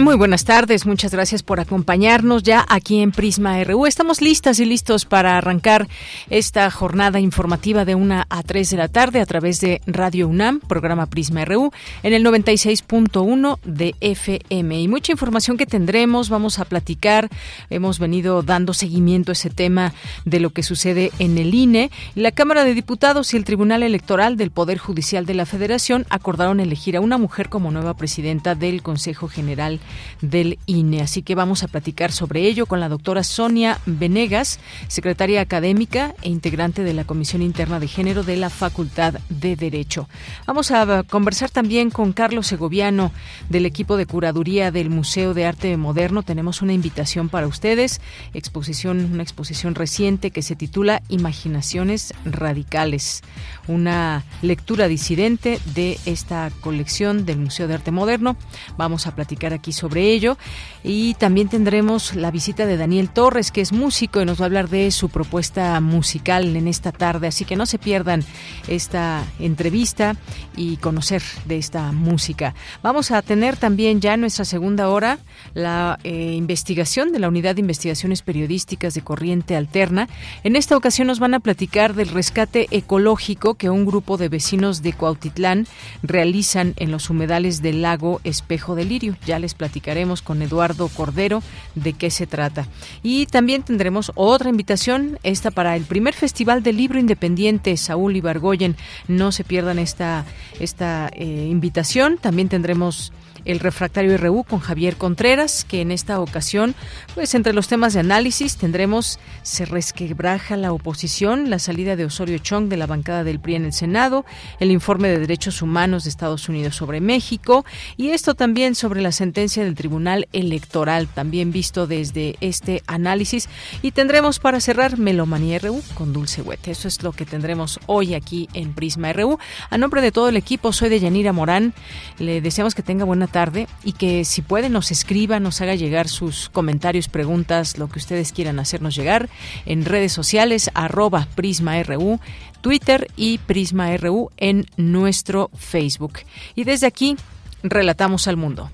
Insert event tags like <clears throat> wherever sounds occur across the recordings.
Muy buenas tardes, muchas gracias por acompañarnos ya aquí en Prisma RU. Estamos listas y listos para arrancar esta jornada informativa de una a 3 de la tarde a través de Radio UNAM, programa Prisma RU, en el 96.1 de FM. Y mucha información que tendremos, vamos a platicar. Hemos venido dando seguimiento a ese tema de lo que sucede en el INE. La Cámara de Diputados y el Tribunal Electoral del Poder Judicial de la Federación acordaron elegir a una mujer como nueva presidenta del Consejo General del INE. Así que vamos a platicar sobre ello con la doctora Sonia Venegas, secretaria académica e integrante de la Comisión Interna de Género de la Facultad de Derecho. Vamos a conversar también con Carlos Segoviano del equipo de curaduría del Museo de Arte Moderno. Tenemos una invitación para ustedes, exposición, una exposición reciente que se titula Imaginaciones Radicales, una lectura disidente de esta colección del Museo de Arte Moderno. Vamos a platicar aquí sobre ello. Y también tendremos la visita de Daniel Torres, que es músico y nos va a hablar de su propuesta musical en esta tarde. Así que no se pierdan esta entrevista y conocer de esta música. Vamos a tener también ya en nuestra segunda hora la eh, investigación de la Unidad de Investigaciones Periodísticas de Corriente Alterna. En esta ocasión nos van a platicar del rescate ecológico que un grupo de vecinos de Cuautitlán realizan en los humedales del lago Espejo de Lirio. Ya les con Eduardo Cordero de qué se trata. Y también tendremos otra invitación, esta para el primer Festival del Libro Independiente Saúl Ibargoyen. No se pierdan esta, esta eh, invitación. También tendremos el refractario RU con Javier Contreras, que en esta ocasión, pues entre los temas de análisis tendremos se resquebraja la oposición, la salida de Osorio Chong de la bancada del PRI en el Senado, el informe de derechos humanos de Estados Unidos sobre México y esto también sobre la sentencia del Tribunal Electoral, también visto desde este análisis y tendremos para cerrar Melomanía RU con Dulce Huete. Eso es lo que tendremos hoy aquí en Prisma RU. A nombre de todo el equipo, soy de Yanira Morán. Le deseamos que tenga buena tarde y que si puede nos escriba, nos haga llegar sus comentarios, preguntas, lo que ustedes quieran hacernos llegar en redes sociales arroba prisma.ru, Twitter y prisma.ru en nuestro Facebook. Y desde aquí, relatamos al mundo.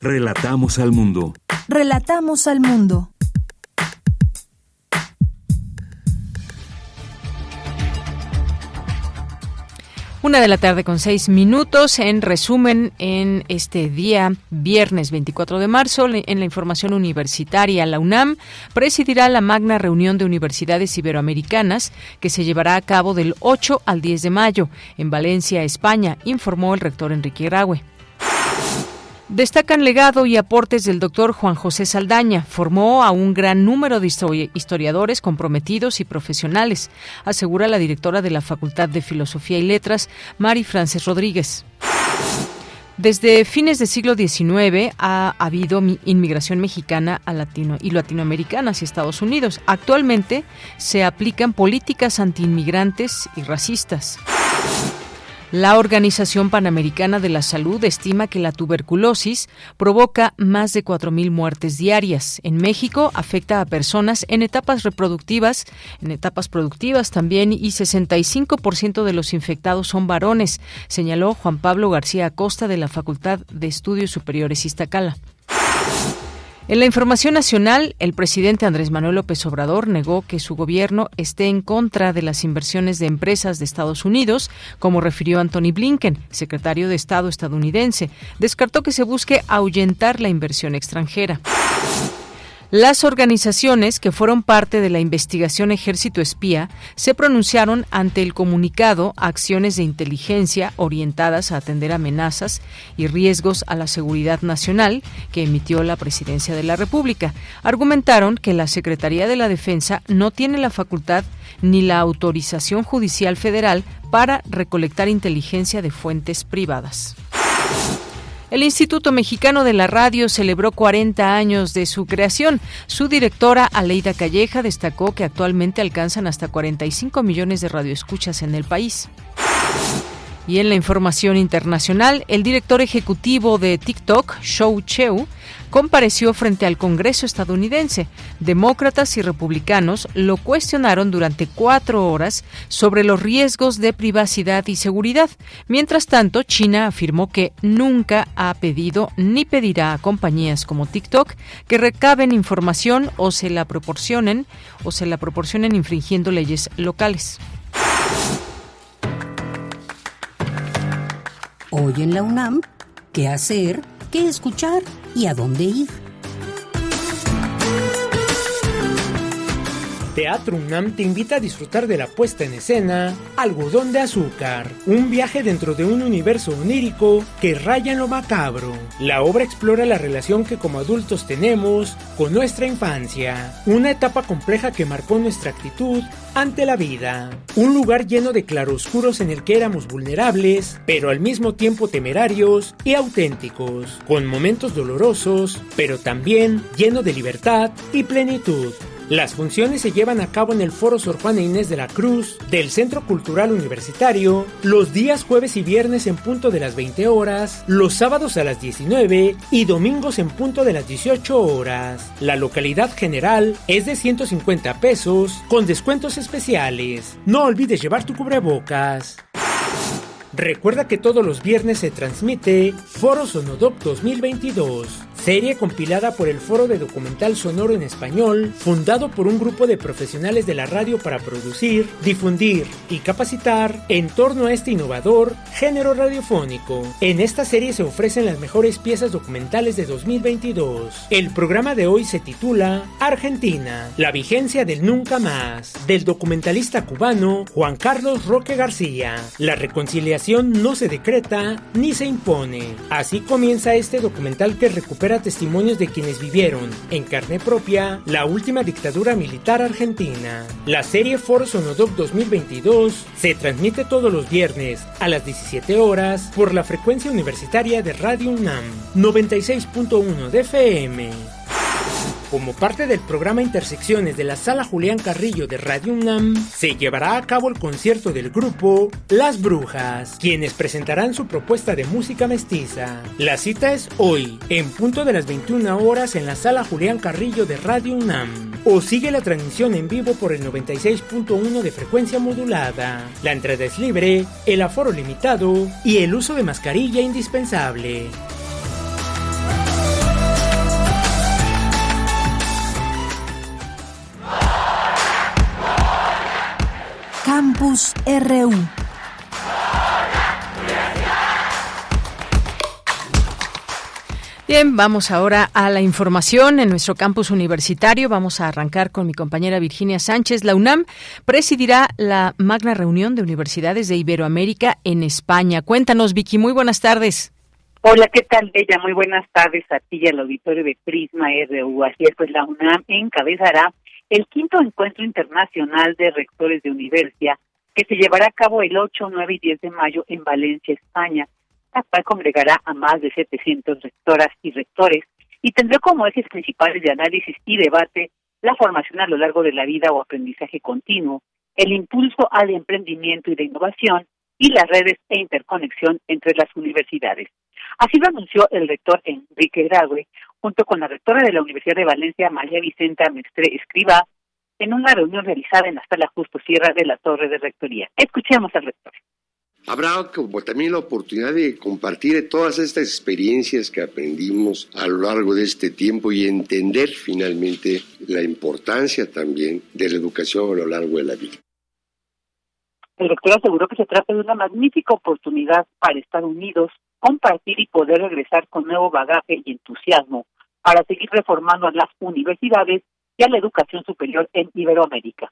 Relatamos al mundo. Relatamos al mundo. Una de la tarde con seis minutos. En resumen, en este día, viernes 24 de marzo, en la información universitaria, la UNAM presidirá la magna reunión de universidades iberoamericanas que se llevará a cabo del 8 al 10 de mayo en Valencia, España, informó el rector Enrique Graue. Destacan legado y aportes del doctor Juan José Saldaña. Formó a un gran número de historiadores comprometidos y profesionales, asegura la directora de la Facultad de Filosofía y Letras, Mari Frances Rodríguez. Desde fines del siglo XIX ha habido inmigración mexicana a latino y latinoamericana hacia Estados Unidos. Actualmente se aplican políticas antiinmigrantes y racistas. La Organización Panamericana de la Salud estima que la tuberculosis provoca más de 4.000 muertes diarias. En México afecta a personas en etapas reproductivas, en etapas productivas también, y 65% de los infectados son varones, señaló Juan Pablo García Acosta de la Facultad de Estudios Superiores Iztacala. En la información nacional, el presidente Andrés Manuel López Obrador negó que su gobierno esté en contra de las inversiones de empresas de Estados Unidos, como refirió Anthony Blinken, secretario de Estado estadounidense. Descartó que se busque ahuyentar la inversión extranjera. Las organizaciones que fueron parte de la investigación Ejército Espía se pronunciaron ante el comunicado Acciones de Inteligencia orientadas a atender amenazas y riesgos a la seguridad nacional que emitió la Presidencia de la República. Argumentaron que la Secretaría de la Defensa no tiene la facultad ni la autorización judicial federal para recolectar inteligencia de fuentes privadas. El Instituto Mexicano de la Radio celebró 40 años de su creación. Su directora, Aleida Calleja, destacó que actualmente alcanzan hasta 45 millones de radioescuchas en el país. Y en la información internacional, el director ejecutivo de TikTok, Shou Cheu, compareció frente al Congreso estadounidense. Demócratas y republicanos lo cuestionaron durante cuatro horas sobre los riesgos de privacidad y seguridad. Mientras tanto, China afirmó que nunca ha pedido ni pedirá a compañías como TikTok que recaben información o se la proporcionen o se la proporcionen infringiendo leyes locales. Hoy en la UNAM, ¿qué hacer? ¿Qué escuchar? y a dónde ir. Teatro UNAM te invita a disfrutar de la puesta en escena Algodón de Azúcar, un viaje dentro de un universo onírico que raya en lo macabro. La obra explora la relación que como adultos tenemos con nuestra infancia, una etapa compleja que marcó nuestra actitud ante la vida, un lugar lleno de claroscuros en el que éramos vulnerables, pero al mismo tiempo temerarios y auténticos, con momentos dolorosos, pero también lleno de libertad y plenitud. Las funciones se llevan a cabo en el Foro Sor Juana Inés de la Cruz del Centro Cultural Universitario los días jueves y viernes en punto de las 20 horas, los sábados a las 19 y domingos en punto de las 18 horas. La localidad general es de 150 pesos con descuentos especiales. No olvides llevar tu cubrebocas. Recuerda que todos los viernes se transmite Foro Sonodoc 2022 serie compilada por el Foro de Documental Sonoro en Español, fundado por un grupo de profesionales de la radio para producir, difundir y capacitar en torno a este innovador género radiofónico. En esta serie se ofrecen las mejores piezas documentales de 2022. El programa de hoy se titula Argentina, la vigencia del nunca más, del documentalista cubano Juan Carlos Roque García. La reconciliación no se decreta ni se impone. Así comienza este documental que recupera testimonios de quienes vivieron, en carne propia, la última dictadura militar argentina. La serie Foro Sonodoc 2022 se transmite todos los viernes a las 17 horas por la frecuencia universitaria de Radio UNAM 96.1 de FM. Como parte del programa Intersecciones de la Sala Julián Carrillo de Radio UNAM, se llevará a cabo el concierto del grupo Las Brujas, quienes presentarán su propuesta de música mestiza. La cita es hoy, en punto de las 21 horas en la Sala Julián Carrillo de Radio UNAM. O sigue la transmisión en vivo por el 96.1 de frecuencia modulada. La entrada es libre, el aforo limitado y el uso de mascarilla indispensable. Campus RU. Bien, vamos ahora a la información en nuestro campus universitario. Vamos a arrancar con mi compañera Virginia Sánchez. La UNAM presidirá la magna reunión de universidades de Iberoamérica en España. Cuéntanos, Vicky. Muy buenas tardes. Hola, ¿qué tal, Bella? Muy buenas tardes a ti y al auditorio de Prisma RU. Así es, pues la UNAM encabezará el quinto encuentro internacional de rectores de universidad que se llevará a cabo el 8, 9 y 10 de mayo en Valencia, España, la cual congregará a más de 700 rectoras y rectores y tendrá como ejes principales de análisis y debate la formación a lo largo de la vida o aprendizaje continuo, el impulso al emprendimiento y la innovación y las redes e interconexión entre las universidades. Así lo anunció el rector Enrique Graue, junto con la rectora de la Universidad de Valencia, María Vicenta Mestre Escriba, en una reunión realizada en la sala Justo Sierra de la Torre de Rectoría. Escuchemos al rector. Habrá como también la oportunidad de compartir todas estas experiencias que aprendimos a lo largo de este tiempo y entender finalmente la importancia también de la educación a lo largo de la vida. El rector aseguró que se trata de una magnífica oportunidad para Estados Unidos compartir y poder regresar con nuevo bagaje y entusiasmo para seguir reformando a las universidades y a la educación superior en Iberoamérica.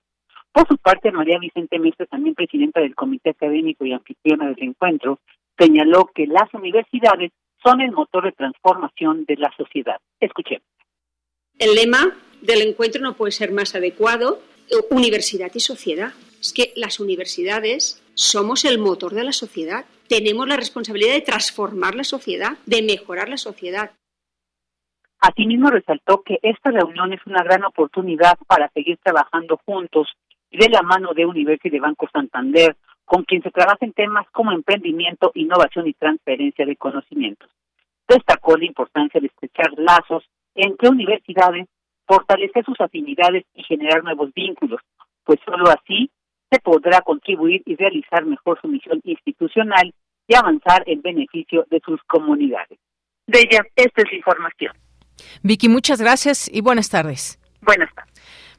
Por su parte, María Vicente Mestre, también presidenta del Comité Académico y anfitriona del encuentro, señaló que las universidades son el motor de transformación de la sociedad. Escuchemos. El lema del encuentro no puede ser más adecuado, universidad y sociedad. Es que las universidades somos el motor de la sociedad. Tenemos la responsabilidad de transformar la sociedad, de mejorar la sociedad. Asimismo, resaltó que esta reunión es una gran oportunidad para seguir trabajando juntos y de la mano de Universidad y de Banco Santander, con quien se trabaja en temas como emprendimiento, innovación y transferencia de conocimientos. Destacó la importancia de estrechar lazos entre universidades, fortalecer sus afinidades y generar nuevos vínculos, pues solo así se podrá contribuir y realizar mejor su misión institucional y avanzar en beneficio de sus comunidades. De ella, esta es la información. Vicky, muchas gracias y buenas tardes. Buenas tardes.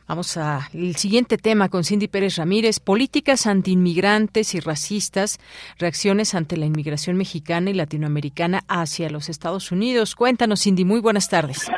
Vamos al siguiente tema con Cindy Pérez Ramírez. Políticas antiinmigrantes y racistas, reacciones ante la inmigración mexicana y latinoamericana hacia los Estados Unidos. Cuéntanos, Cindy, muy buenas tardes.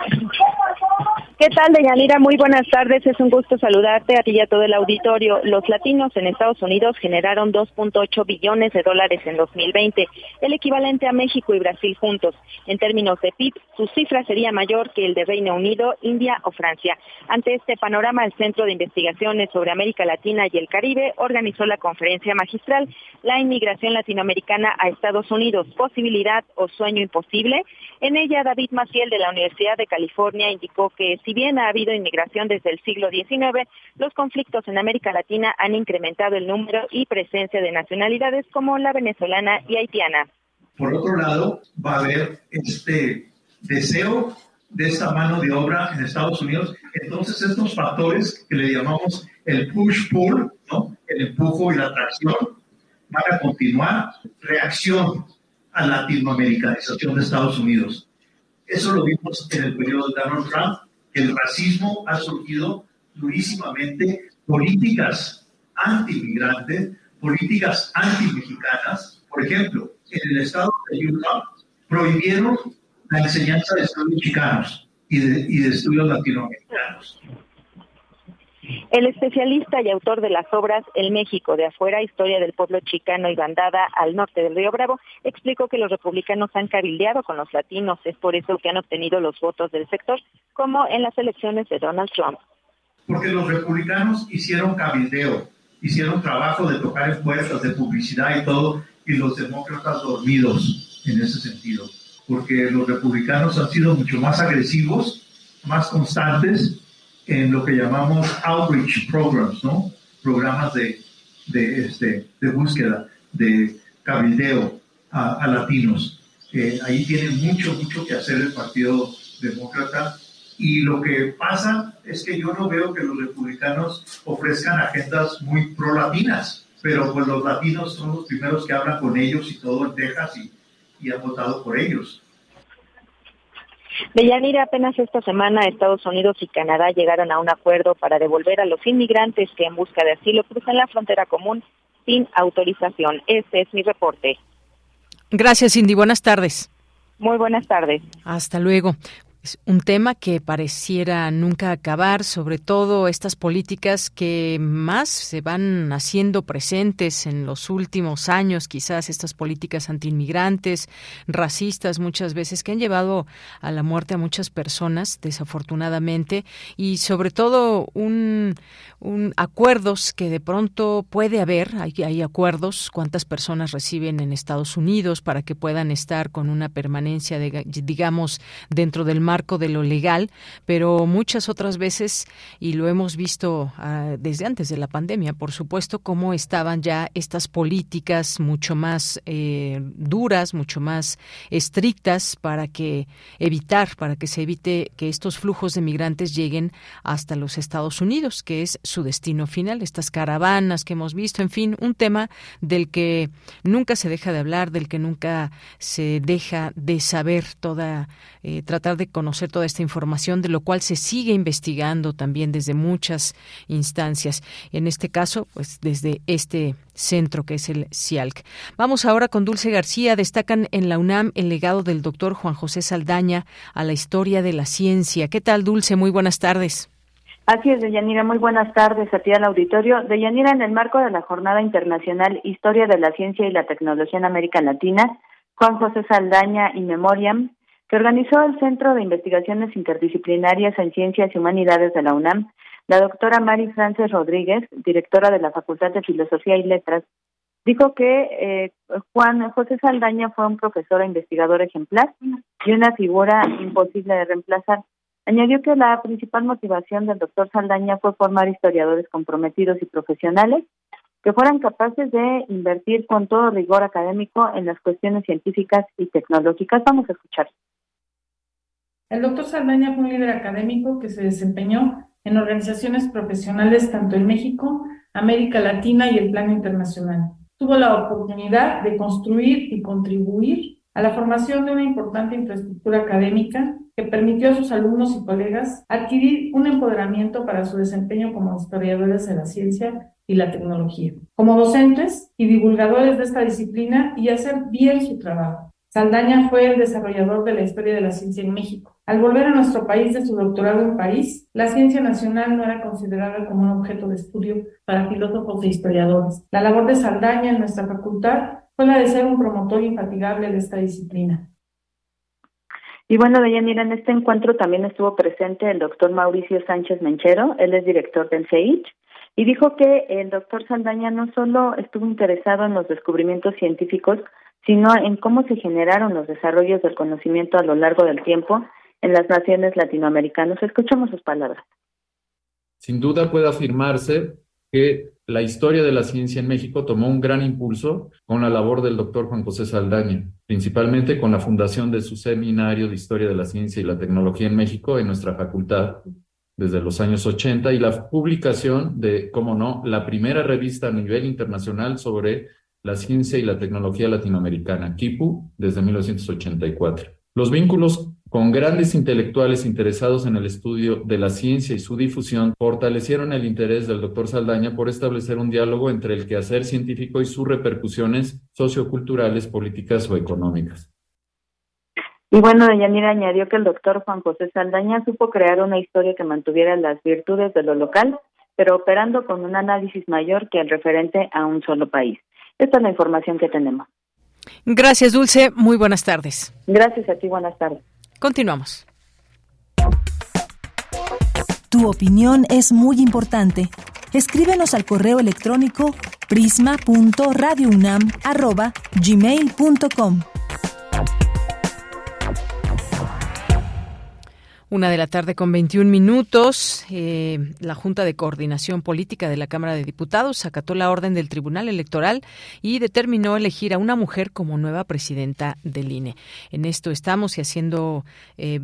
¿Qué tal, Deyanira? Muy buenas tardes. Es un gusto saludarte a ti y a todo el auditorio. Los latinos en Estados Unidos generaron 2.8 billones de dólares en 2020, el equivalente a México y Brasil juntos. En términos de PIB, su cifra sería mayor que el de Reino Unido, India o Francia. Ante este panorama, el Centro de Investigaciones sobre América Latina y el Caribe organizó la conferencia magistral La inmigración latinoamericana a Estados Unidos, posibilidad o sueño imposible. En ella, David Maciel de la Universidad de California indicó que si bien ha habido inmigración desde el siglo XIX, los conflictos en América Latina han incrementado el número y presencia de nacionalidades como la venezolana y haitiana. Por otro lado, va a haber este deseo de esta mano de obra en Estados Unidos. Entonces, estos factores que le llamamos el push-pull, ¿no? el empujo y la atracción, van a continuar. Reacción a la latinoamericanización de Estados Unidos. Eso lo vimos en el periodo de Donald Trump, el racismo ha surgido durísimamente, políticas anti-migrantes, políticas anti-mexicanas. Por ejemplo, en el estado de Utah prohibieron la enseñanza de estudios mexicanos y de estudios latinoamericanos. El especialista y autor de las obras El México de afuera, historia del pueblo chicano y bandada al norte del Río Bravo, explicó que los republicanos han cabildeado con los latinos, es por eso que han obtenido los votos del sector, como en las elecciones de Donald Trump. Porque los republicanos hicieron cabildeo, hicieron trabajo de tocar en de publicidad y todo, y los demócratas dormidos en ese sentido. Porque los republicanos han sido mucho más agresivos, más constantes en lo que llamamos outreach programs, ¿no? Programas de, de, este, de búsqueda, de cabildeo a, latinos. Eh, ahí tiene mucho, mucho que hacer el Partido Demócrata. Y lo que pasa es que yo no veo que los republicanos ofrezcan agendas muy pro-latinas, pero pues los latinos son los primeros que hablan con ellos y todo en Texas y, y han votado por ellos. Deyanira, apenas esta semana Estados Unidos y Canadá llegaron a un acuerdo para devolver a los inmigrantes que en busca de asilo cruzan la frontera común sin autorización. Este es mi reporte. Gracias, Cindy. Buenas tardes. Muy buenas tardes. Hasta luego. Un tema que pareciera nunca acabar, sobre todo estas políticas que más se van haciendo presentes en los últimos años, quizás estas políticas antiinmigrantes, racistas muchas veces, que han llevado a la muerte a muchas personas, desafortunadamente, y sobre todo un, un acuerdos que de pronto puede haber, hay, hay acuerdos, cuántas personas reciben en Estados Unidos para que puedan estar con una permanencia, de, digamos, dentro del mar marco de lo legal, pero muchas otras veces, y lo hemos visto uh, desde antes de la pandemia, por supuesto, cómo estaban ya estas políticas mucho más eh, duras, mucho más estrictas para que evitar, para que se evite que estos flujos de migrantes lleguen hasta los Estados Unidos, que es su destino final, estas caravanas que hemos visto, en fin, un tema del que nunca se deja de hablar, del que nunca se deja de saber toda, eh, tratar de conocer conocer toda esta información, de lo cual se sigue investigando también desde muchas instancias. En este caso, pues desde este centro que es el CIALC. Vamos ahora con Dulce García. Destacan en la UNAM el legado del doctor Juan José Saldaña a la historia de la ciencia. ¿Qué tal, Dulce? Muy buenas tardes. Así es, Deyanira. Muy buenas tardes a ti al auditorio. Deyanira, en el marco de la Jornada Internacional Historia de la Ciencia y la Tecnología en América Latina, Juan José Saldaña y Memoriam, que organizó el Centro de Investigaciones Interdisciplinarias en Ciencias y Humanidades de la UNAM, la doctora Mari Frances Rodríguez, directora de la Facultad de Filosofía y Letras, dijo que eh, Juan José Saldaña fue un profesor e investigador ejemplar y una figura imposible de reemplazar. Añadió que la principal motivación del doctor Saldaña fue formar historiadores comprometidos y profesionales que fueran capaces de invertir con todo rigor académico en las cuestiones científicas y tecnológicas. Vamos a escuchar. El doctor Saldaña fue un líder académico que se desempeñó en organizaciones profesionales tanto en México, América Latina y el plano internacional. Tuvo la oportunidad de construir y contribuir a la formación de una importante infraestructura académica que permitió a sus alumnos y colegas adquirir un empoderamiento para su desempeño como historiadores de la ciencia y la tecnología, como docentes y divulgadores de esta disciplina y hacer bien su trabajo. Saldaña fue el desarrollador de la historia de la ciencia en México. Al volver a nuestro país de su doctorado en París, la ciencia nacional no era considerada como un objeto de estudio para filósofos e historiadores. La labor de Saldaña en nuestra facultad fue la de ser un promotor infatigable de esta disciplina. Y bueno, Deyanira, en este encuentro también estuvo presente el doctor Mauricio Sánchez Menchero, él es director del CEICH, y dijo que el doctor Saldaña no solo estuvo interesado en los descubrimientos científicos, sino en cómo se generaron los desarrollos del conocimiento a lo largo del tiempo en las naciones latinoamericanas. Escuchamos sus palabras. Sin duda puede afirmarse que la historia de la ciencia en México tomó un gran impulso con la labor del doctor Juan José Saldaña, principalmente con la fundación de su seminario de Historia de la Ciencia y la Tecnología en México en nuestra facultad desde los años 80 y la publicación de, cómo no, la primera revista a nivel internacional sobre la ciencia y la tecnología latinoamericana, KIPU, desde 1984. Los vínculos con grandes intelectuales interesados en el estudio de la ciencia y su difusión fortalecieron el interés del doctor Saldaña por establecer un diálogo entre el quehacer científico y sus repercusiones socioculturales, políticas o económicas. Y bueno, Deyanira añadió que el doctor Juan José Saldaña supo crear una historia que mantuviera las virtudes de lo local, pero operando con un análisis mayor que el referente a un solo país. Esta es la información que tenemos. Gracias, Dulce. Muy buenas tardes. Gracias a ti. Buenas tardes. Continuamos. Tu opinión es muy importante. Escríbenos al correo electrónico prisma.radiounam@gmail.com. Una de la tarde con 21 minutos. Eh, la Junta de Coordinación Política de la Cámara de Diputados acató la orden del Tribunal Electoral y determinó elegir a una mujer como nueva presidenta del INE. En esto estamos y haciendo, eh,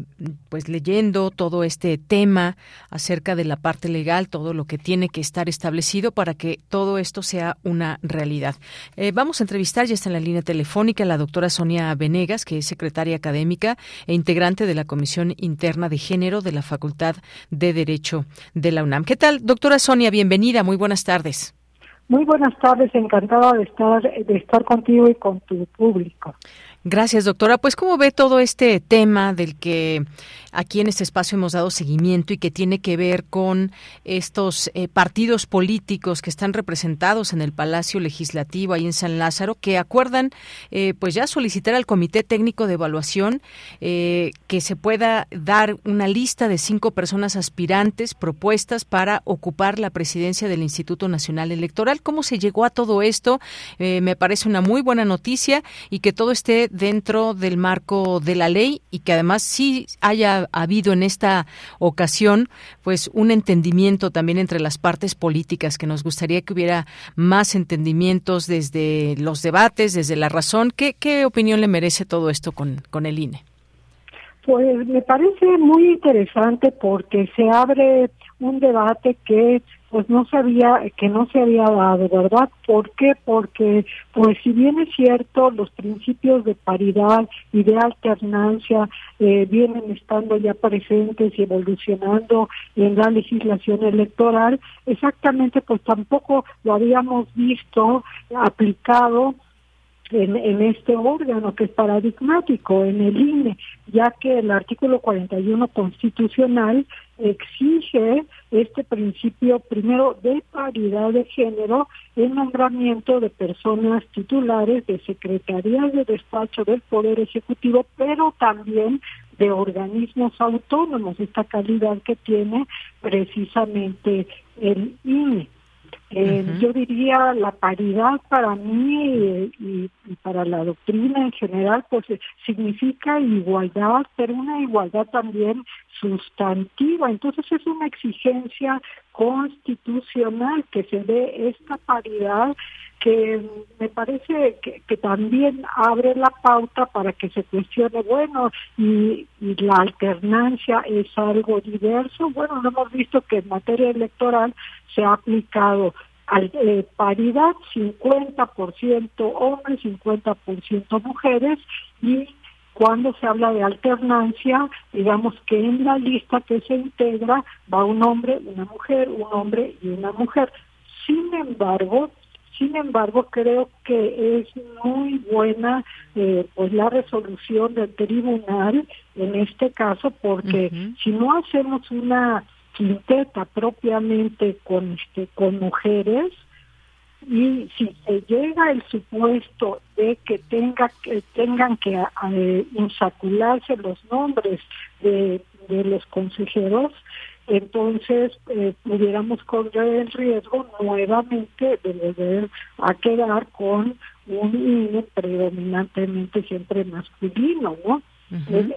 pues leyendo todo este tema acerca de la parte legal, todo lo que tiene que estar establecido para que todo esto sea una realidad. Eh, vamos a entrevistar, ya está en la línea telefónica, la doctora Sonia Venegas, que es secretaria académica e integrante de la Comisión Interna de Género de la Facultad de Derecho de la UNAM. ¿Qué tal, doctora Sonia? Bienvenida, muy buenas tardes. Muy buenas tardes, encantada de estar, de estar contigo y con tu público. Gracias, doctora. Pues, ¿cómo ve todo este tema del que aquí en este espacio hemos dado seguimiento y que tiene que ver con estos eh, partidos políticos que están representados en el Palacio Legislativo ahí en San Lázaro, que acuerdan eh, pues ya solicitar al Comité Técnico de Evaluación eh, que se pueda dar una lista de cinco personas aspirantes propuestas para ocupar la presidencia del Instituto Nacional Electoral. ¿Cómo se llegó a todo esto? me parece una muy buena noticia y que todo esté dentro del marco de la ley y que además sí haya ha habido en esta ocasión pues un entendimiento también entre las partes políticas que nos gustaría que hubiera más entendimientos desde los debates, desde la razón. ¿Qué, qué opinión le merece todo esto con, con el INE? Pues me parece muy interesante porque se abre un debate que pues no se había, que no se había dado, ¿verdad? ¿Por qué? Porque, pues si bien es cierto, los principios de paridad y de alternancia eh, vienen estando ya presentes y evolucionando en la legislación electoral, exactamente pues tampoco lo habíamos visto aplicado en, en, este órgano que es paradigmático, en el INE, ya que el artículo 41 constitucional exige este principio primero de paridad de género en nombramiento de personas titulares de secretarías de despacho del Poder Ejecutivo, pero también de organismos autónomos, esta calidad que tiene precisamente el INE. Eh, yo diría la paridad para mí y, para la doctrina en general, pues eh, significa igualdad, pero una igualdad también sustantiva. Entonces es una exigencia constitucional que se dé esta paridad que me parece que, también abre la pauta para que se cuestione, bueno, y, y, la alternancia es algo diverso. Bueno, no hemos visto que en materia electoral se ha aplicado al, eh, paridad 50% hombres, 50% mujeres y cuando se habla de alternancia, digamos que en la lista que se integra va un hombre, una mujer, un hombre y una mujer. Sin embargo, sin embargo, creo que es muy buena eh, pues la resolución del tribunal en este caso, porque si no hacemos una quinteta propiamente con este con mujeres y si se llega el supuesto de que tenga que tengan que eh, insacularse los nombres de, de los consejeros entonces eh, pudiéramos correr el riesgo nuevamente de volver a quedar con un INE predominantemente siempre masculino, ¿no?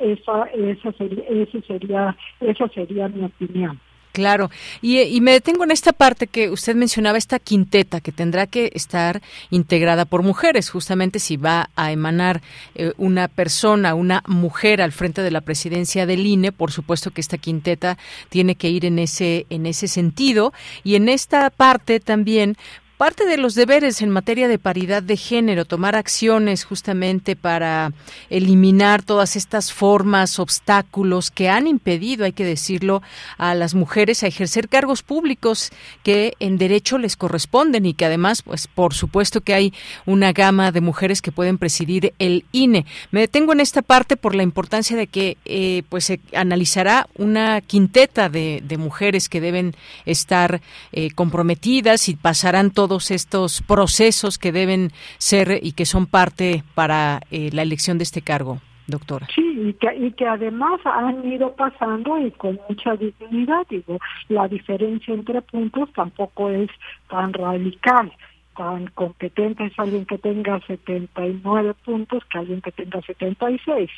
esa, esa, sería, esa, sería, esa sería mi opinión. Claro, y, me detengo en esta parte que usted mencionaba, esta quinteta que tendrá que estar integrada por mujeres, justamente si va a emanar eh, una persona, una mujer al frente de la presidencia del INE, por supuesto que esta quinteta tiene que ir en ese en ese sentido. Y en esta parte también Parte de los deberes en materia de paridad de género, tomar acciones justamente para eliminar todas estas formas, obstáculos que han impedido, hay que decirlo, a las mujeres a ejercer cargos públicos que en derecho les corresponden y que además, pues por supuesto que hay una gama de mujeres que pueden presidir el INE. Me detengo en esta parte por la importancia de que eh, pues se analizará una quinteta de, mujeres que deben estar eh, comprometidas y pasarán todo todos estos procesos que deben ser y que son parte para eh, la elección de este cargo, doctora. Sí, y que, y que además han ido pasando y con mucha dignidad. Digo, la diferencia entre puntos tampoco es tan radical tan competente es alguien que tenga 79 puntos que alguien que tenga 76.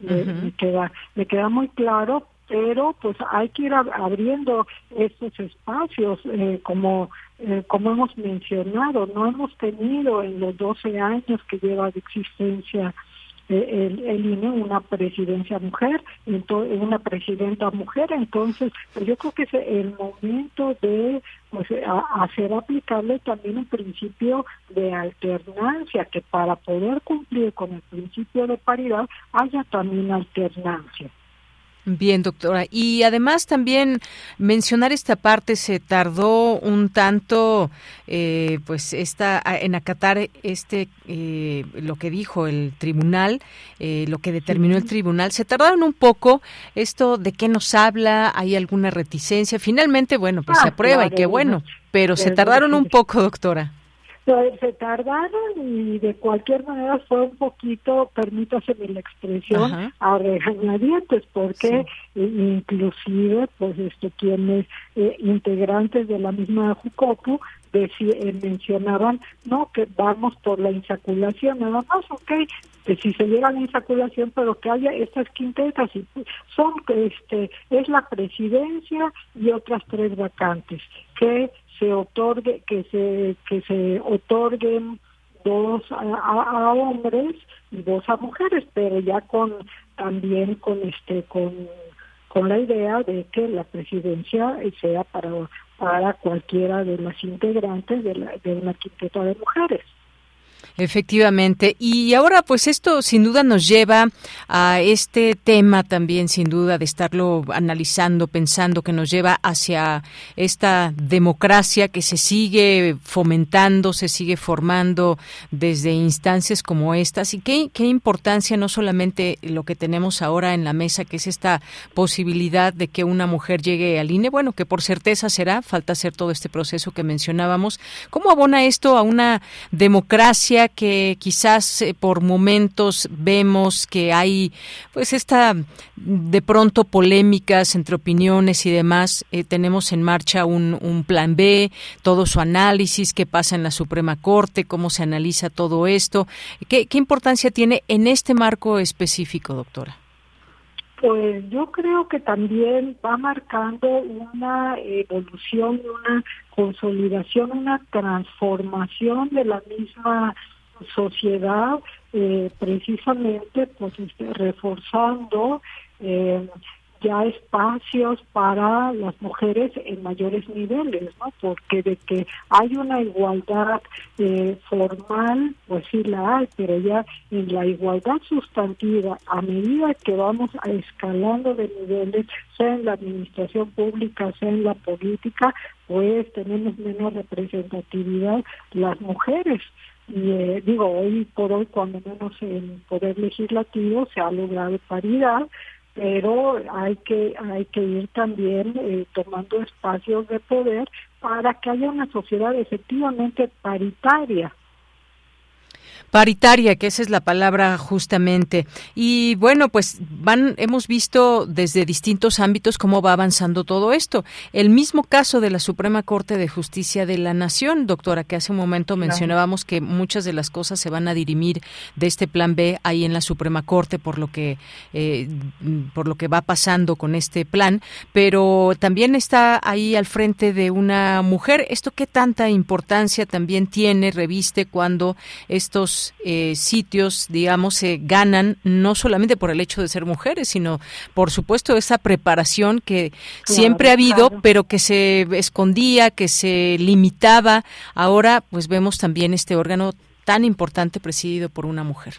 me, me, queda me queda muy claro pero pues hay que ir abriendo estos espacios eh, como eh, como hemos mencionado no hemos tenido en los 12 años que lleva de existencia eh, el, INE una presidencia mujer, una presidenta mujer, entonces pues yo creo que es el momento de pues, hacer aplicable también un principio de alternancia, que para poder cumplir con el principio de paridad haya también alternancia. Bien, doctora. Y además también mencionar esta parte se tardó un tanto, eh, pues esta en acatar este eh, lo que dijo el tribunal, eh, lo que determinó el tribunal. Se tardaron un poco. Esto de qué nos habla, hay alguna reticencia. Finalmente, bueno, pues se ah, aprueba y qué bueno. Pero se tardaron un poco, doctora se tardaron y de cualquier manera fue un poquito, permítaseme la expresión, a regañadientes, porque inclusive, pues, este, quienes eh, integrantes de la misma Jucopu eh, mencionaban, no, que vamos por la insaculación, nada más, ok, que si se llega a la insaculación, pero que haya estas quintetas, y son, este, es la presidencia y otras tres vacantes, que se otorgue que se que se otorguen dos a, hombres y dos a mujeres pero ya con también con este con con la idea de que la presidencia sea para para cualquiera de las integrantes de, la, de una quinteta de mujeres. Efectivamente. Y ahora, pues esto sin duda nos lleva a este tema también, sin duda, de estarlo analizando, pensando, que nos lleva hacia esta democracia que se sigue fomentando, se sigue formando desde instancias como estas. Y qué, qué importancia no solamente lo que tenemos ahora en la mesa, que es esta posibilidad de que una mujer llegue al INE, bueno, que por certeza será, falta hacer todo este proceso que mencionábamos. ¿Cómo abona esto a una democracia? Que quizás eh, por momentos vemos que hay pues esta de pronto polémicas entre opiniones y demás. Eh, tenemos en marcha un, un, plan B, todo su análisis, qué pasa en la Suprema Corte, cómo se analiza todo esto. ¿Qué, qué importancia tiene en este marco específico, doctora? Pues yo creo que también va marcando una evolución, una consolidación, una transformación de la misma sociedad, eh, precisamente pues este, reforzando eh, ya espacios para las mujeres en mayores niveles, ¿no? Porque de que hay una igualdad eh, formal, pues sí la hay, pero ya en la igualdad sustantiva, a medida que vamos escalando de niveles, sea en la administración pública, sea en la política, pues tenemos menos representatividad las mujeres. Y eh, digo, hoy por hoy, cuando menos en poder legislativo se ha logrado paridad, pero hay que hay que ir también eh, tomando espacios de poder para que haya una sociedad efectivamente paritaria Paritaria, que esa es la palabra justamente. Y bueno, pues van, hemos visto desde distintos ámbitos cómo va avanzando todo esto. El mismo caso de la Suprema Corte de Justicia de la Nación, doctora, que hace un momento mencionábamos que muchas de las cosas se van a dirimir de este plan B ahí en la Suprema Corte por lo que eh, por lo que va pasando con este plan, pero también está ahí al frente de una mujer. ¿Esto qué tanta importancia también tiene, reviste cuando estos eh, sitios, digamos, se ganan no solamente por el hecho de ser mujeres, sino por supuesto esa preparación que siempre ha habido, pero que se escondía, que se limitaba. Ahora, pues vemos también este órgano tan importante presidido por una mujer.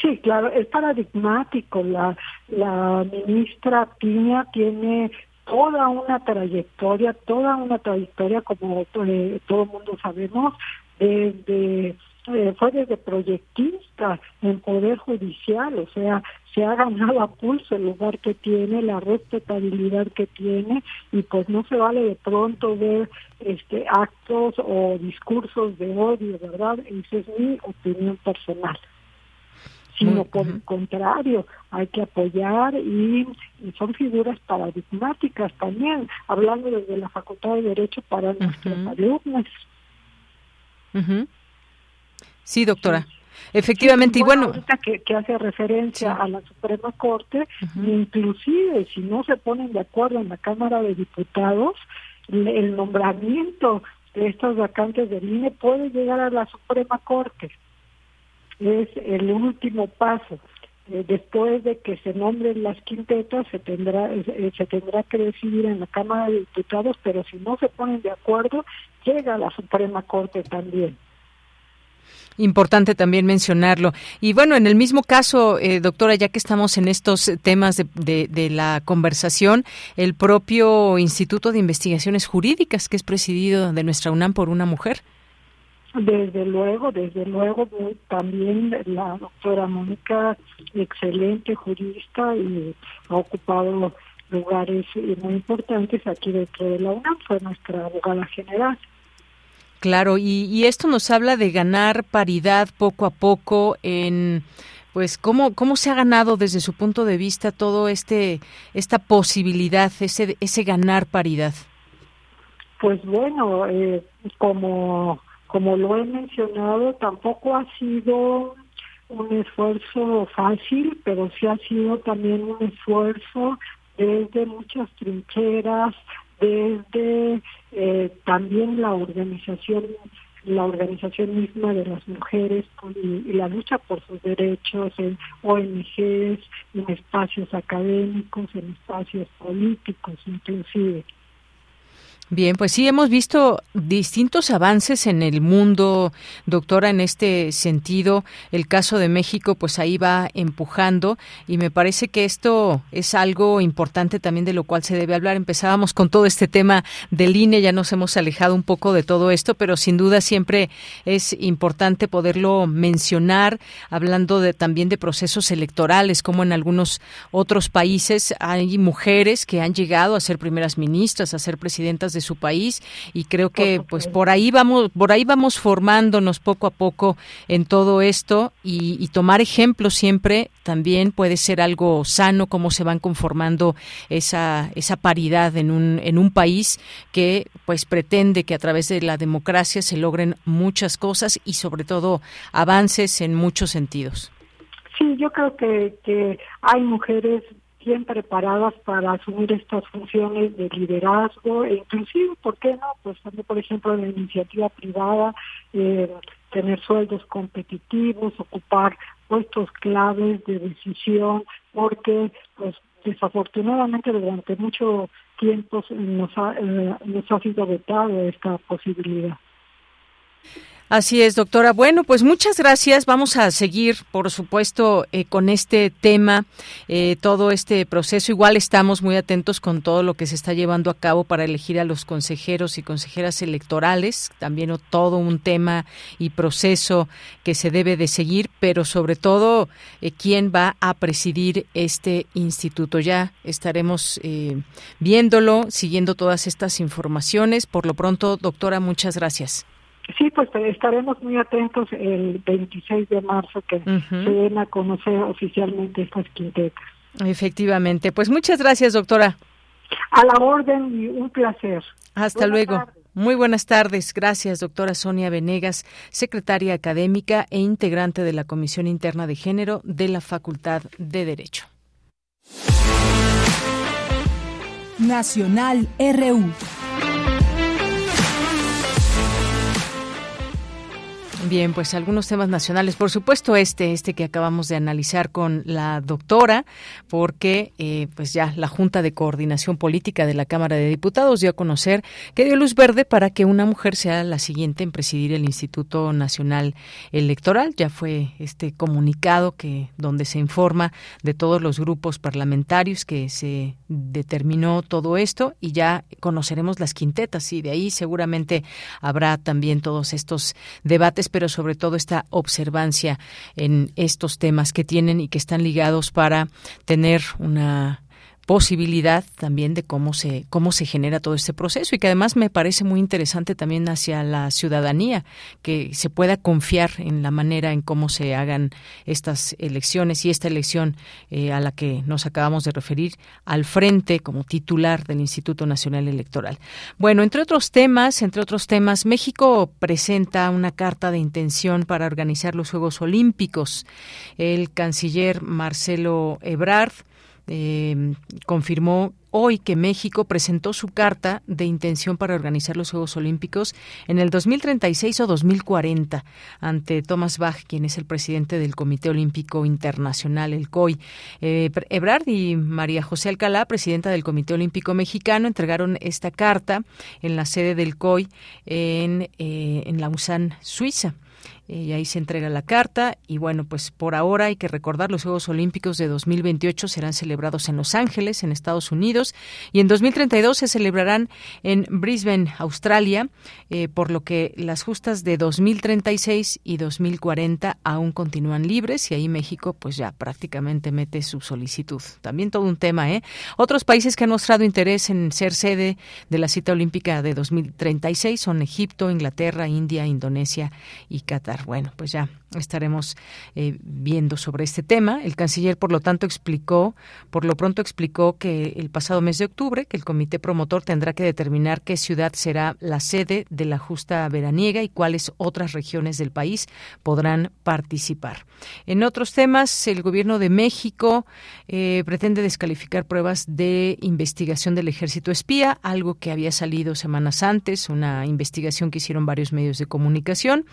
Sí, claro, es paradigmático. La, la ministra Piña tiene toda una trayectoria, toda una trayectoria, como eh, todo el mundo sabemos, desde eh, fue desde proyectista en Poder Judicial, o sea, se ha ganado a pulso el lugar que tiene, la respetabilidad que tiene, y pues no se vale de pronto ver este actos o discursos de odio, ¿verdad? Esa es mi opinión personal sino por el contrario, hay que apoyar y, son figuras paradigmáticas también, hablando desde la Facultad de Derecho para nuestros alumnos. Sí, doctora. Efectivamente, y bueno. Que, que, hace referencia a la Suprema Corte, inclusive si no se ponen de acuerdo en la Cámara de Diputados, el nombramiento de estas vacantes del INE puede llegar a la Suprema Corte. Es el último paso. Eh, después de que se nombren las quintetas, se tendrá, eh, se tendrá que decidir en la Cámara de Diputados, pero si no se ponen de acuerdo, llega a la Suprema Corte también. Importante también mencionarlo. Y bueno, en el mismo caso, eh, doctora, ya que estamos en estos temas de, de, la conversación, el propio Instituto de Investigaciones Jurídicas, que es presidido de nuestra UNAM por una mujer. Desde luego, desde luego, también la doctora Mónica, excelente jurista y ha ocupado lugares muy importantes aquí dentro de la UNAM, fue nuestra abogada general. Claro, y, esto nos habla de ganar paridad poco a poco en pues cómo cómo se ha ganado desde su punto de vista todo este esta posibilidad ese ese ganar paridad. Pues bueno eh, como como lo he mencionado tampoco ha sido un esfuerzo fácil pero sí ha sido también un esfuerzo desde muchas trincheras desde eh, también la organización la organización misma de las mujeres y, la lucha por sus derechos en ONGs, en espacios académicos, en espacios políticos inclusive. Bien, pues sí, hemos visto distintos avances en el mundo, doctora, en este sentido. El caso de México, pues ahí va empujando y me parece que esto es algo importante también de lo cual se debe hablar. Empezábamos con todo este tema del INE, ya nos hemos alejado un poco de todo esto, pero sin duda siempre es importante poderlo mencionar, hablando de, también de procesos electorales, como en algunos otros países hay mujeres que han llegado a ser primeras ministras, a ser presidentas de su país y creo que pues por ahí vamos por ahí vamos formándonos poco a poco en todo esto y, y tomar ejemplo siempre también puede ser algo sano cómo se van conformando esa esa paridad en un en un país que pues pretende que a través de la democracia se logren muchas cosas y sobre todo avances en muchos sentidos. Sí, yo creo que, que hay mujeres bien preparadas para asumir estas funciones de liderazgo e inclusive, ¿por qué no? Pues también, por ejemplo, en la iniciativa privada, eh, tener sueldos competitivos, ocupar puestos claves de decisión, porque pues desafortunadamente durante mucho tiempo nos ha, eh, nos ha sido vetado esta posibilidad. Así es, doctora. Bueno, pues muchas gracias. Vamos a seguir, por supuesto, eh, con este tema, eh, todo este proceso. Igual estamos muy atentos con todo lo que se está llevando a cabo para elegir a los consejeros y consejeras electorales. También todo un tema y proceso que se debe de seguir, pero sobre todo, eh, quién va a presidir este instituto. Ya estaremos viéndolo, siguiendo todas estas informaciones. Por lo pronto, doctora, muchas gracias. Sí, pues estaremos muy atentos el 26 de marzo que se den a conocer oficialmente estas quintetas. Efectivamente. Pues muchas gracias, doctora. A la orden y un placer. Hasta luego. Muy buenas tardes. Gracias, doctora Sonia Venegas, secretaria académica e integrante de la Comisión Interna de Género de la Facultad de Derecho. Nacional RU. Bien, pues algunos temas nacionales. Por supuesto, este, este que acabamos de analizar con la doctora, porque eh, pues ya la Junta de Coordinación Política de la Cámara de Diputados dio a conocer que dio luz verde para que una mujer sea la siguiente en presidir el Instituto Nacional Electoral. Ya fue este comunicado que donde se informa de todos los grupos parlamentarios que se determinó todo esto y ya conoceremos las quintetas y de ahí seguramente habrá también todos estos debates pero sobre todo esta observancia en estos temas que tienen y que están ligados para tener una posibilidad también de cómo se cómo se genera todo este proceso y que además me parece muy interesante también hacia la ciudadanía que se pueda confiar en la manera en cómo se hagan estas elecciones y esta elección eh, a la que nos acabamos de referir al frente como titular del Instituto Nacional Electoral. Bueno, entre otros temas, entre otros temas, México presenta una carta de intención para organizar los Juegos Olímpicos. El canciller Marcelo Ebrard eh, confirmó hoy que México presentó su carta de intención para organizar los Juegos Olímpicos en el 2036 o 2040 ante Thomas Bach, quien es el presidente del Comité Olímpico Internacional, el COI. Eh, Ebrard y María José Alcalá, presidenta del Comité Olímpico Mexicano, entregaron esta carta en la sede del COI en, eh, en Lausanne, Suiza y ahí se entrega la carta y bueno, pues por ahora hay que recordar los Juegos Olímpicos de 2028 serán celebrados en Los Ángeles, en Estados Unidos, y en 2032 se celebrarán en Brisbane, Australia, eh, por lo que las justas de 2036 y 2040 aún continúan libres y ahí México pues ya prácticamente mete su solicitud. También todo un tema, ¿eh? Otros países que han mostrado interés en ser sede de la cita olímpica de 2036 son Egipto, Inglaterra, India, Indonesia y Qatar. Bueno, pues ya estaremos eh, viendo sobre este tema. El canciller, por lo tanto, explicó, por lo pronto explicó que el pasado mes de octubre, que el comité promotor tendrá que determinar qué ciudad será la sede de la justa veraniega y cuáles otras regiones del país podrán participar. En otros temas, el gobierno de México eh, pretende descalificar pruebas de investigación del ejército espía, algo que había salido semanas antes, una investigación que hicieron varios medios de comunicación.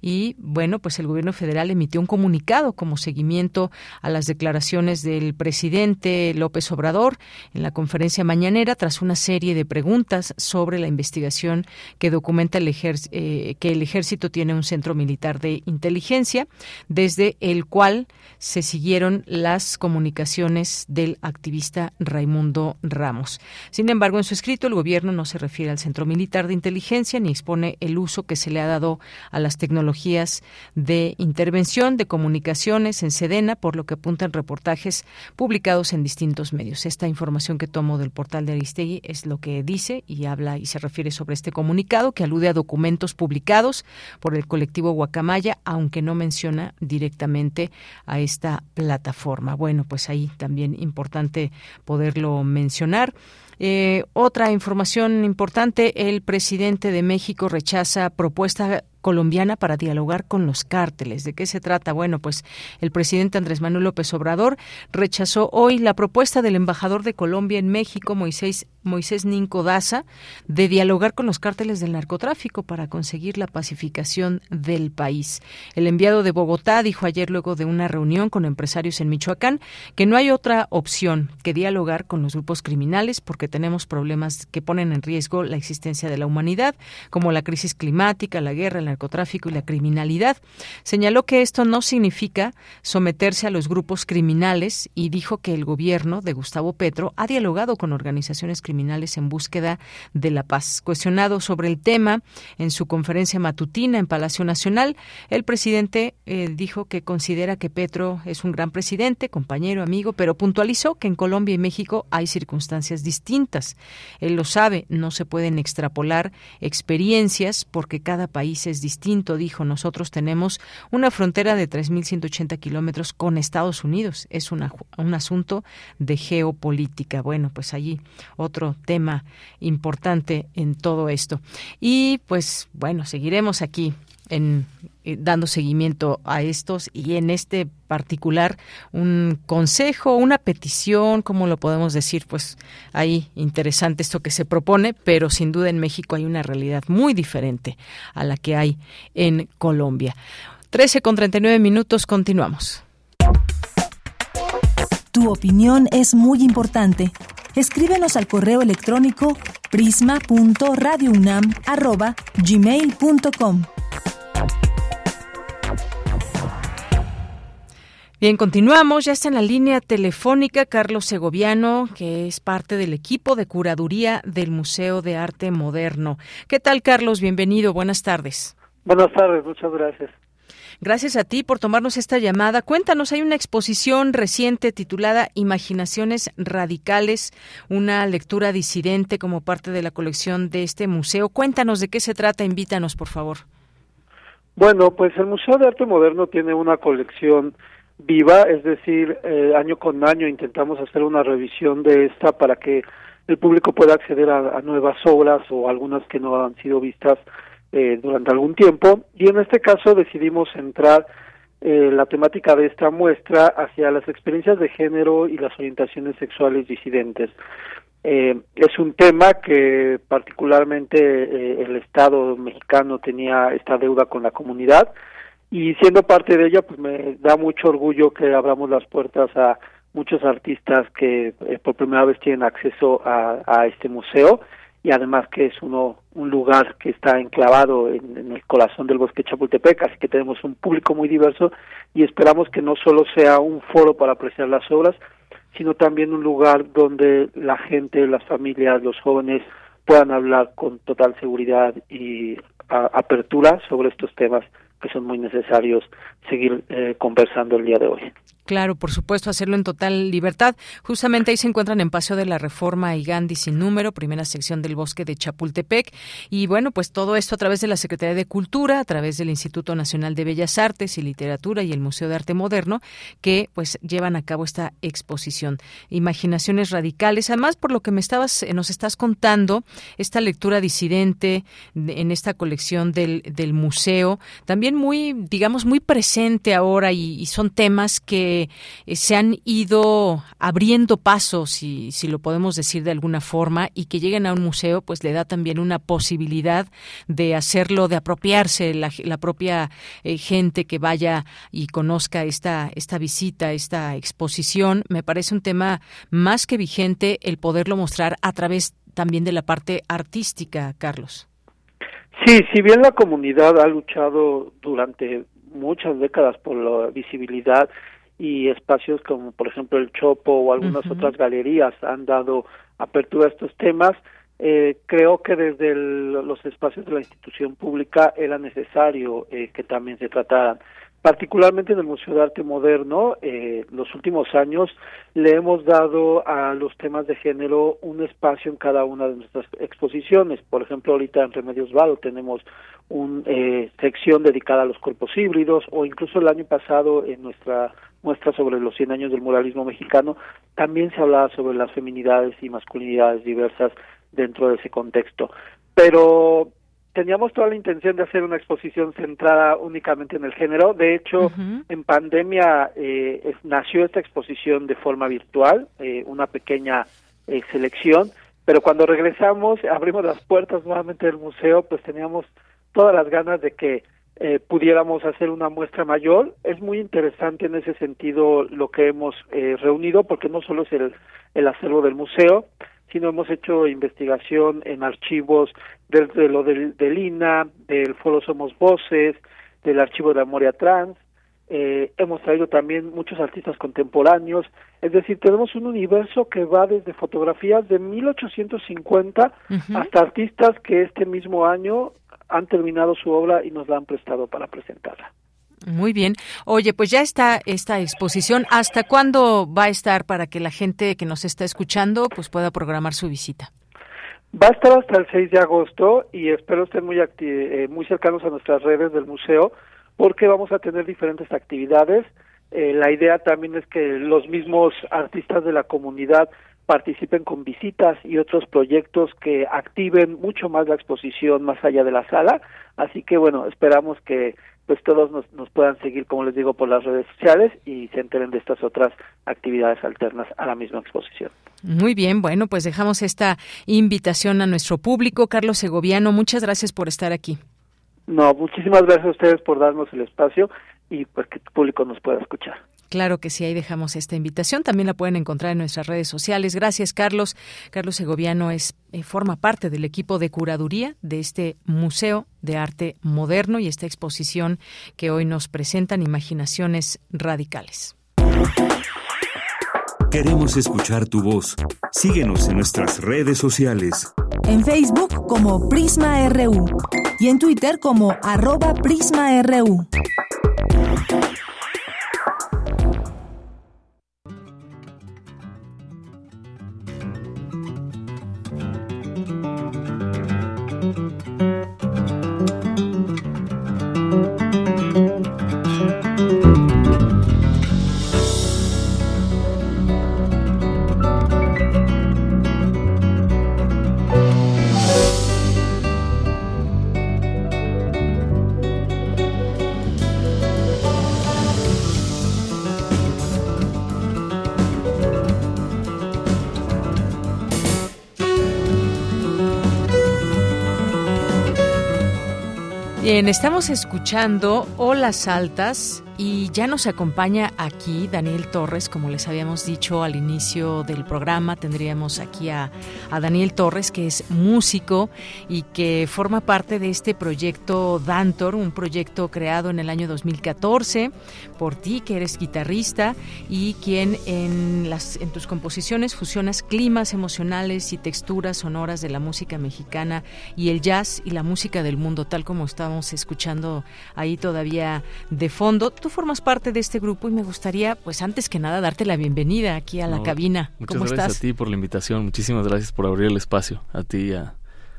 y bueno, pues el gobierno federal emitió un comunicado como seguimiento a las declaraciones del presidente López Obrador en la conferencia mañanera tras una serie de preguntas sobre la investigación que documenta el eh, que el ejército tiene un centro militar de inteligencia desde el cual se siguieron las comunicaciones del activista Raimundo Ramos. Sin embargo, en su escrito el gobierno no se refiere al centro militar de inteligencia ni expone el uso que se le ha dado a las tecnologías de intervención de comunicaciones en Sedena, por lo que apuntan reportajes publicados en distintos medios. Esta información que tomo del portal de Aristegui es lo que dice y habla y se refiere sobre este comunicado que alude a documentos publicados por el colectivo Guacamaya, aunque no menciona directamente a esta plataforma. Bueno, pues ahí también importante poderlo mencionar. Eh, otra información importante, el presidente de México rechaza propuesta colombiana para dialogar con los cárteles. ¿De qué se trata? Bueno, pues el presidente Andrés Manuel López Obrador rechazó hoy la propuesta del embajador de Colombia en México, Moisés, Moisés Ninco Daza, de dialogar con los cárteles del narcotráfico para conseguir la pacificación del país. El enviado de Bogotá dijo ayer luego de una reunión con empresarios en Michoacán que no hay otra opción que dialogar con los grupos criminales porque tenemos problemas que ponen en riesgo la existencia de la humanidad, como la crisis climática, la guerra, la narcotráfico y la criminalidad. Señaló que esto no significa someterse a los grupos criminales y dijo que el gobierno de Gustavo Petro ha dialogado con organizaciones criminales en búsqueda de la paz. Cuestionado sobre el tema en su conferencia matutina en Palacio Nacional, el presidente eh, dijo que considera que Petro es un gran presidente, compañero, amigo, pero puntualizó que en Colombia y México hay circunstancias distintas. Él lo sabe, no se pueden extrapolar experiencias porque cada país es distinto, dijo. Nosotros tenemos una frontera de 3.180 kilómetros con Estados Unidos. Es una, un asunto de geopolítica. Bueno, pues allí otro tema importante en todo esto. Y pues bueno, seguiremos aquí en eh, dando seguimiento a estos y en este particular un consejo, una petición, como lo podemos decir, pues ahí interesante esto que se propone, pero sin duda en México hay una realidad muy diferente a la que hay en Colombia. 13 con 39 minutos, continuamos. Tu opinión es muy importante. Escríbenos al correo electrónico prisma.radiounam@gmail.com. Bien, continuamos. Ya está en la línea telefónica Carlos Segoviano, que es parte del equipo de curaduría del Museo de Arte Moderno. ¿Qué tal, Carlos? Bienvenido. Buenas tardes. Buenas tardes, muchas gracias. Gracias a ti por tomarnos esta llamada. Cuéntanos, hay una exposición reciente titulada Imaginaciones Radicales, una lectura disidente como parte de la colección de este museo. Cuéntanos de qué se trata, invítanos, por favor. Bueno, pues el Museo de Arte Moderno tiene una colección viva, es decir, eh, año con año intentamos hacer una revisión de esta para que el público pueda acceder a, nuevas obras o algunas que no han sido vistas eh, durante algún tiempo. Y en este caso decidimos centrar eh, la temática de esta muestra hacia las experiencias de género y las orientaciones sexuales disidentes. es un tema que particularmente el Estado mexicano tenía esta deuda con la comunidad y siendo parte de ella pues me da mucho orgullo que abramos las puertas a muchos artistas que eh, por primera vez tienen acceso a, a, este museo y además que es uno un lugar que está enclavado en, el corazón del bosque Chapultepec, así que tenemos un público muy diverso y esperamos que no solo sea un foro para apreciar las obras, sino también un lugar donde la gente, las familias, los jóvenes puedan hablar con total seguridad y apertura sobre estos temas que son muy necesarios seguir eh, conversando el día de hoy. Claro, por supuesto, hacerlo en total libertad. Justamente ahí se encuentran en Paseo de la Reforma y Gandhi sin número, primera sección del bosque de Chapultepec. Y bueno, pues todo esto a través de la Secretaría de Cultura, a través del Instituto Nacional de Bellas Artes y Literatura y el Museo de Arte Moderno, que pues llevan a cabo esta exposición. Imaginaciones radicales. Además, por lo que me estabas, eh, nos estás contando, esta lectura disidente en esta colección del, del museo, también muy, digamos, muy presente ahora y, son temas que eh, se han ido abriendo pasos, si, si lo podemos decir de alguna forma, y que lleguen a un museo, pues le da también una posibilidad de hacerlo, de apropiarse la, la propia eh, gente que vaya y conozca esta, esta visita, esta exposición. Me parece un tema más que vigente el poderlo mostrar a través también de la parte artística, Carlos. Sí, si bien la comunidad ha luchado durante muchas décadas por la visibilidad y espacios como por ejemplo el Chopo o algunas otras galerías han dado apertura a estos temas, eh, creo que desde los espacios de la institución pública era necesario eh, que también se trataran particularmente en el Museo de Arte Moderno, eh, los últimos años le hemos dado a los temas de género un espacio en cada una de nuestras exposiciones. Por ejemplo, ahorita en Remedios Vado tenemos una eh, sección dedicada a los cuerpos híbridos o incluso el año pasado en nuestra muestra sobre los 100 años del muralismo mexicano también se hablaba sobre las feminidades y masculinidades diversas dentro de ese contexto. Pero teníamos toda la intención de hacer una exposición centrada únicamente en el género. De hecho, en pandemia eh, nació esta exposición de forma virtual, eh, una pequeña eh, selección, pero cuando regresamos, abrimos las puertas nuevamente del museo, pues teníamos todas las ganas de que pudiéramos hacer una muestra mayor. Es muy interesante en ese sentido lo que hemos reunido, porque no solo es el, el acervo del museo, sino hemos hecho investigación en archivos de, lo del, del, INA, del Foro Somos Voces, del Archivo de la Memoria Trans, eh, hemos traído también muchos artistas contemporáneos, es decir, tenemos un universo que va desde fotografías de 1850 hasta artistas que este mismo año han terminado su obra y nos la han prestado para presentarla. Muy bien. Oye, pues ya está esta exposición. ¿Hasta cuándo va a estar para que la gente que nos está escuchando pues pueda programar su visita? Va a estar hasta el 6 de agosto y espero estén muy, eh, muy cercanos a nuestras redes del museo porque vamos a tener diferentes actividades. Eh, la idea también es que los mismos artistas de la comunidad participen con visitas y otros proyectos que activen mucho más la exposición más allá de la sala. Así que bueno, esperamos que pues todos nos, nos puedan seguir, como les digo, por las redes sociales y se enteren de estas otras actividades alternas a la misma exposición. Muy bien, bueno, pues dejamos esta invitación a nuestro público. Carlos Segoviano, muchas gracias por estar aquí. No, muchísimas gracias a ustedes por darnos el espacio y pues que tu público nos pueda escuchar. Claro que sí, ahí dejamos esta invitación. También la pueden encontrar en nuestras redes sociales. Gracias, Carlos. Carlos Segoviano es, eh, forma parte del equipo de curaduría de este Museo de Arte Moderno y esta exposición que hoy nos presentan Imaginaciones Radicales. Queremos escuchar tu voz. Síguenos en nuestras redes sociales. En Facebook como Prisma RU y en Twitter como arroba PrismaRU. Bien, estamos escuchando Olas Altas y ya nos acompaña aquí Daniel Torres, como les habíamos dicho al inicio del programa, tendríamos aquí a, Daniel Torres, que es músico y que forma parte de este proyecto Dantor, un proyecto creado en el año 2014 por ti, que eres guitarrista y quien en, las, en tus composiciones fusionas climas emocionales y texturas sonoras de la música mexicana y el jazz y la música del mundo, tal como estábamos escuchando ahí todavía de fondo formas parte de este grupo y me gustaría, pues antes que nada, darte la bienvenida aquí a la cabina. Muchas gracias a ti por la invitación, muchísimas gracias por abrir el espacio, a ti y a,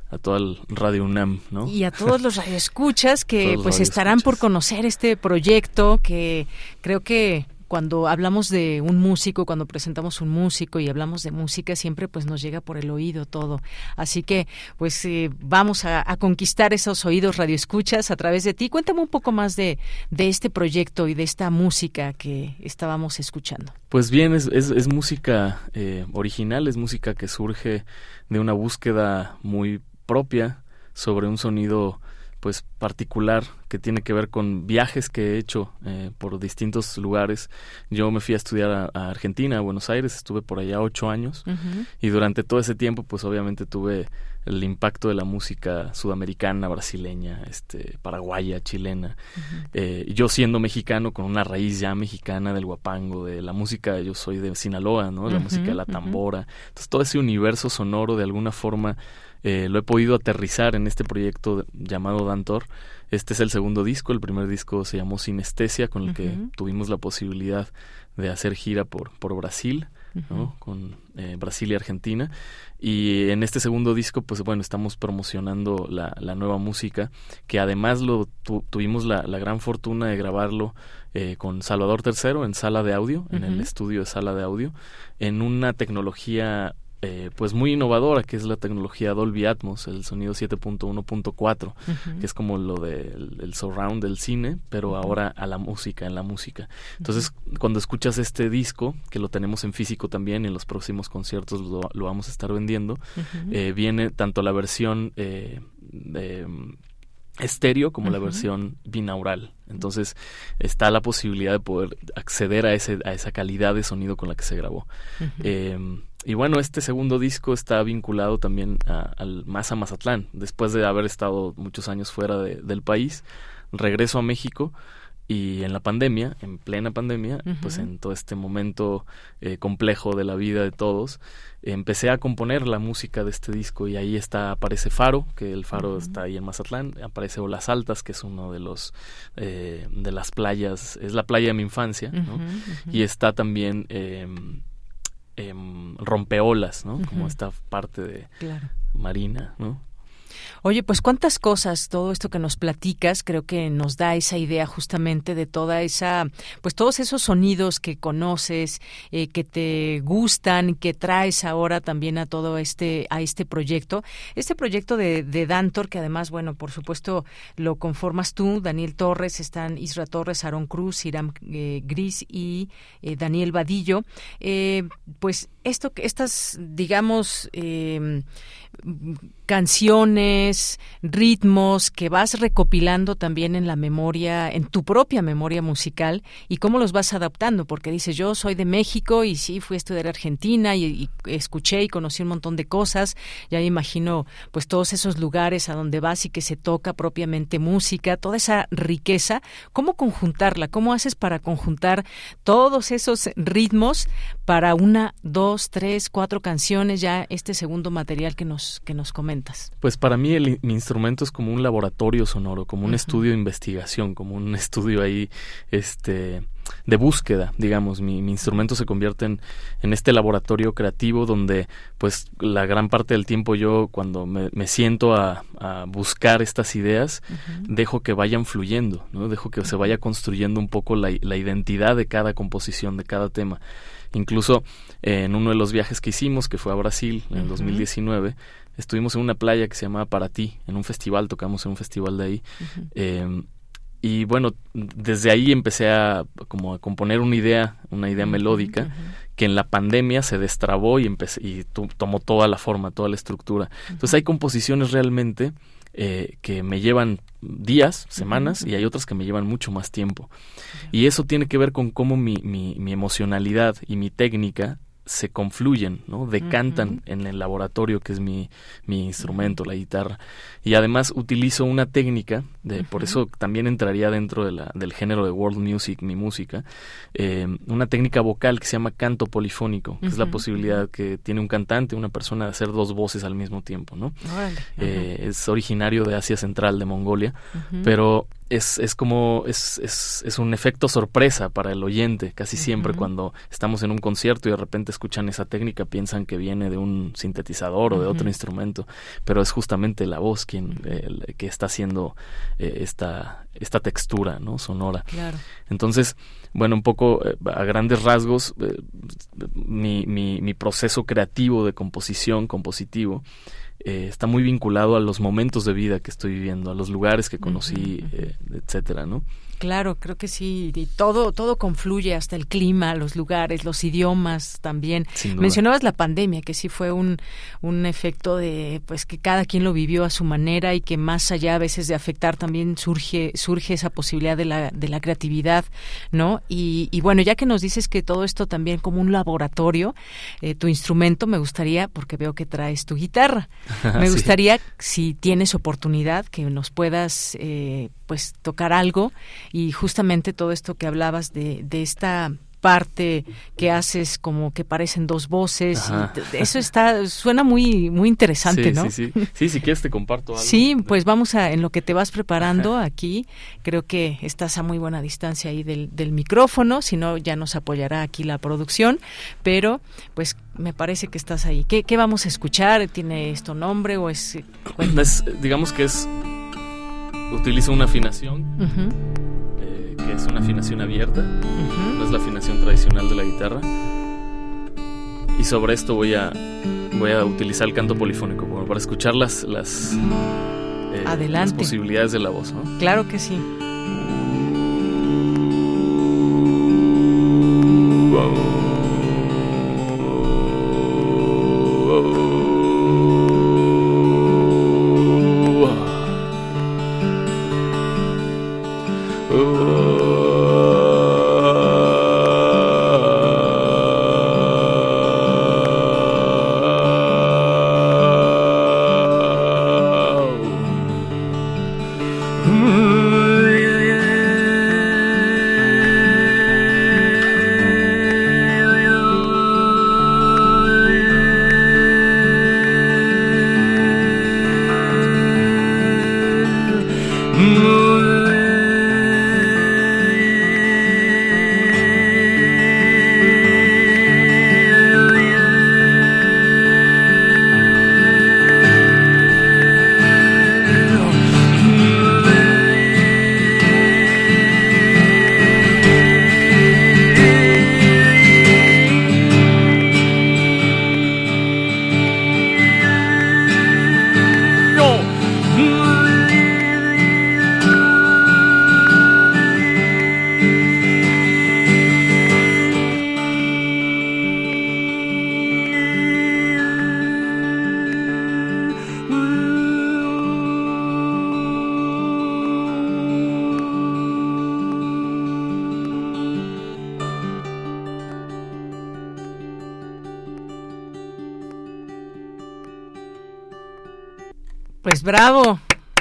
a todo el Radio UNAM, ¿no? Y a todos los <laughs> radioescuchas que pues estarán por conocer este proyecto que creo que cuando hablamos de un músico, cuando presentamos un músico y hablamos de música, siempre pues nos llega por el oído todo. Así que pues eh, vamos a, conquistar esos oídos radioescuchas a través de ti. Cuéntame un poco más de, de este proyecto y de esta música que estábamos escuchando. Pues bien, es, es, música eh, original, es música que surge de una búsqueda muy propia sobre un sonido pues particular que tiene que ver con viajes que he hecho eh, por distintos lugares. Yo me fui a estudiar a, Argentina, a Buenos Aires, estuve por allá ocho años y durante todo ese tiempo pues obviamente tuve el impacto de la música sudamericana, brasileña, este, paraguaya, chilena. eh, yo siendo mexicano con una raíz ya mexicana del guapango, de la música, yo soy de Sinaloa, ¿no? La música de la tambora. Entonces todo ese universo sonoro de alguna forma eh, lo he podido aterrizar en este proyecto llamado Dantor. Este es el segundo disco, el primer disco se llamó Sinestesia, con el que tuvimos la posibilidad de hacer gira por, por Brasil, ¿no? con eh, Brasil y Argentina. Y en este segundo disco, pues bueno, estamos promocionando la, la nueva música, que además lo tuvimos la, la, gran fortuna de grabarlo eh, con Salvador III en sala de audio, en el estudio de sala de audio, en una tecnología eh, pues muy innovadora que es la tecnología Dolby Atmos, el sonido 7.1.4, que es como lo del el surround del cine, pero ahora a la música, en la música. Entonces, cuando escuchas este disco, que lo tenemos en físico también, en los próximos conciertos lo, vamos a estar vendiendo, eh, viene tanto la versión eh, de estéreo como la versión binaural. Entonces está la posibilidad de poder acceder a, ese, a esa calidad de sonido con la que se grabó. Y bueno, este segundo disco está vinculado también al más a Mazatlán. Después de haber estado muchos años fuera del país, regreso a México y en la pandemia, en plena pandemia, pues en todo este momento eh, complejo de la vida de todos, empecé a componer la música de este disco y ahí está aparece Faro, que el Faro está ahí en Mazatlán, aparece Olas Altas, que es uno de los eh, de las playas, es la playa de mi infancia, ¿no? y está también eh, eh, rompeolas, ¿no? Como esta parte de marina, ¿no? Oye, pues cuántas cosas, todo esto que nos platicas, creo que nos da esa idea justamente de toda esa, pues todos esos sonidos que conoces, eh, que te gustan, que traes ahora también a todo este, a este proyecto. Este proyecto de, de Dantor, que además, bueno, por supuesto lo conformas tú, Daniel Torres, están Isra Torres, Aaron Cruz, Iram eh, Gris y eh, Daniel Vadillo. pues esto, estas, digamos, canciones, ritmos que vas recopilando también en la memoria, en tu propia memoria musical y cómo los vas adaptando, porque dices, yo soy de México y sí, fui a estudiar Argentina y, escuché y conocí un montón de cosas, ya me imagino pues todos esos lugares a donde vas y que se toca propiamente música, toda esa riqueza, ¿cómo conjuntarla? ¿Cómo haces para conjuntar todos esos ritmos para una, dos, tres, cuatro canciones, ya este segundo material que nos, que nos comentas? Pues para mí el, mi instrumento es como un laboratorio sonoro, como un estudio de investigación, como un <laughs> estudio ahí, este de búsqueda, digamos, mi, instrumento se convierte en, en, este laboratorio creativo donde pues la gran parte del tiempo yo cuando me, siento a, buscar estas ideas dejo que vayan fluyendo, ¿no? dejo que se vaya construyendo un poco la, la identidad de cada composición, de cada tema. Incluso en uno de los viajes que hicimos, que fue a Brasil en el 2019, estuvimos en una playa que se llamaba Para Ti, en un festival, tocamos en un festival de ahí. Em, y bueno, desde ahí empecé a como a componer una idea, una idea melódica que en la pandemia se destrabó y empecé, y tomó toda la forma, toda la estructura. Entonces hay composiciones realmente eh, que me llevan días, semanas, y hay otras que me llevan mucho más tiempo. Y eso tiene que ver con cómo mi, mi, mi emocionalidad y mi técnica se confluyen, ¿no? Decantan en el laboratorio que es mi, mi instrumento, la guitarra. Y además utilizo una técnica, de, por eso también entraría dentro de la, del género de world music, mi música, eh, una técnica vocal que se llama canto polifónico, que es la posibilidad que tiene un cantante, una persona de hacer dos voces al mismo tiempo, ¿no? Eh, es originario de Asia Central, de Mongolia, pero es, es como es, es, es, un efecto sorpresa para el oyente. Casi siempre cuando estamos en un concierto y de repente escuchan esa técnica piensan que viene de un sintetizador o de otro instrumento, pero es justamente la voz quien que está haciendo eh, esta, esta textura no sonora. Entonces, bueno, un poco eh, a grandes rasgos, eh, mi, mi, mi proceso creativo de composición, compositivo, eh, está muy vinculado a los momentos de vida que estoy viviendo, a los lugares que conocí, eh, etcétera, ¿no? Claro, creo que sí, y todo todo confluye hasta el clima, los lugares, los idiomas también. Mencionabas la pandemia, que sí fue un, un efecto de pues que cada quien lo vivió a su manera y que más allá a veces de afectar también surge surge esa posibilidad de la de la creatividad, ¿no? Y, y bueno, ya que nos dices que todo esto también como un laboratorio, eh, tu instrumento me gustaría porque veo que traes tu guitarra. <laughs> me gustaría si tienes oportunidad que nos puedas eh, pues tocar algo. Y justamente todo esto que hablabas de, de esta parte que haces como que parecen dos voces eso está suena muy muy interesante no sí sí. Sí si quieres te comparto <laughs> algo sí pues vamos a en lo que te vas preparando aquí creo que estás a muy buena distancia ahí del, del micrófono si no ya nos apoyará aquí la producción pero pues me parece que estás ahí. Qué, qué vamos a escuchar tiene esto nombre o es, es digamos que es utilizo una afinación, eh, que es una afinación abierta, no es la afinación tradicional de la guitarra. Y sobre esto voy a, voy a utilizar el canto polifónico para escuchar las, las, eh, las posibilidades de la voz. Claro que sí. Mm.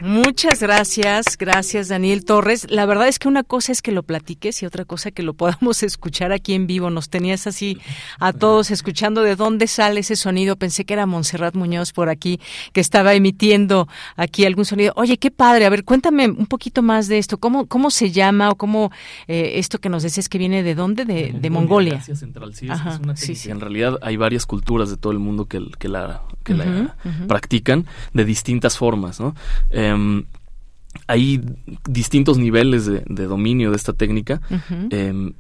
Muchas gracias, gracias Daniel Torres. La verdad es que una cosa es que lo platiques y otra cosa que lo podamos <laughs> escuchar aquí en vivo. Nos tenías así a todos escuchando de dónde sale ese sonido. Pensé que era Montserrat Muñoz por aquí que estaba emitiendo aquí algún sonido. Oye, qué padre. A ver, cuéntame un poquito más de esto. ¿Cómo, cómo se llama o cómo eh, esto que nos decías que viene de dónde? De, Mongolia. Central. Sí, es, una En realidad hay varias culturas de todo el mundo que, que la, que la practican de distintas formas, ¿no? Em, hay distintos niveles de, dominio de esta técnica. Em,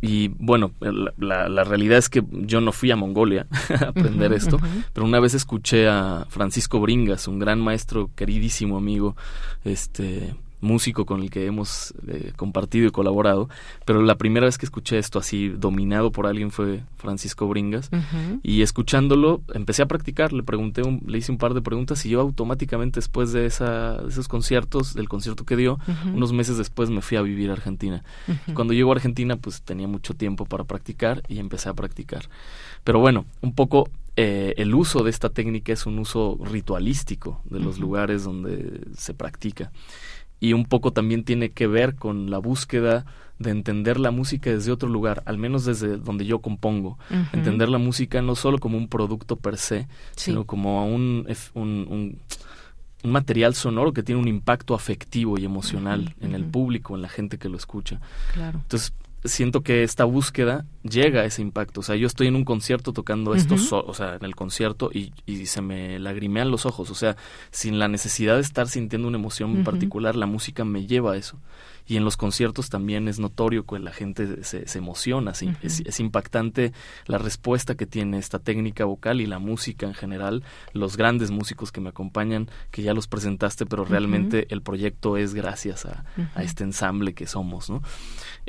y bueno, la, la, realidad es que yo no fui a Mongolia <laughs> a aprender esto, pero una vez escuché a Francisco Bringas, un gran maestro, queridísimo amigo, este músico con el que hemos eh, compartido y colaborado, pero la primera vez que escuché esto así dominado por alguien fue Francisco Bringas. Y escuchándolo empecé a practicar, le pregunté, le hice un par de preguntas y yo automáticamente después de, esa, de esos conciertos, del concierto que dio, unos meses después me fui a vivir a Argentina. Cuando llego a Argentina pues tenía mucho tiempo para practicar y empecé a practicar. Pero bueno, un poco eh, el uso de esta técnica es un uso ritualístico de los lugares donde se practica y un poco también tiene que ver con la búsqueda de entender la música desde otro lugar, al menos desde donde yo compongo. Entender la música no solo como un producto per se, sino como un, un, un material sonoro que tiene un impacto afectivo y emocional en el público, en la gente que lo escucha. Claro. Entonces, siento que esta búsqueda llega a ese impacto. O sea, yo estoy en un concierto tocando esto, o sea, en el concierto y, y, se me lagrimean los ojos. O sea, sin la necesidad de estar sintiendo una emoción en particular, la música me lleva a eso. Y en los conciertos también es notorio que la gente se, emociona, es, impactante la respuesta que tiene esta técnica vocal y la música en general, los grandes músicos que me acompañan, que ya los presentaste, pero realmente el proyecto es gracias a, este ensamble que somos, ¿no?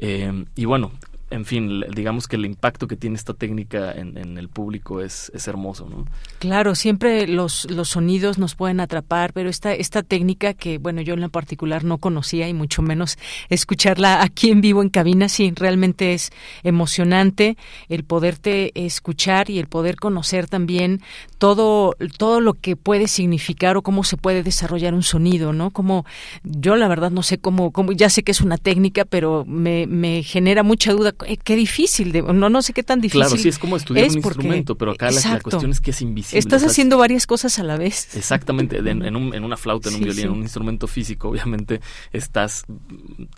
Eh, y bueno, en fin, digamos que el impacto que tiene esta técnica en, el público es, es, hermoso, ¿no? Claro, siempre los, los sonidos nos pueden atrapar, pero esta, esta técnica que, bueno, yo en la particular no conocía y mucho menos escucharla aquí en vivo en cabina, sí, realmente es emocionante el poderte escuchar y el poder conocer también todo, todo lo que puede significar o cómo se puede desarrollar un sonido, ¿no? Como yo la verdad no sé cómo, cómo ya sé que es una técnica, pero me, me genera mucha duda qué difícil, de, no, no sé qué tan difícil. Claro, sí, es como estudiar un instrumento, pero acá la, cuestión es que es invisible. Estás haciendo varias cosas a la vez. Exactamente, en, un, en, una flauta, en un violín, en un instrumento físico, obviamente estás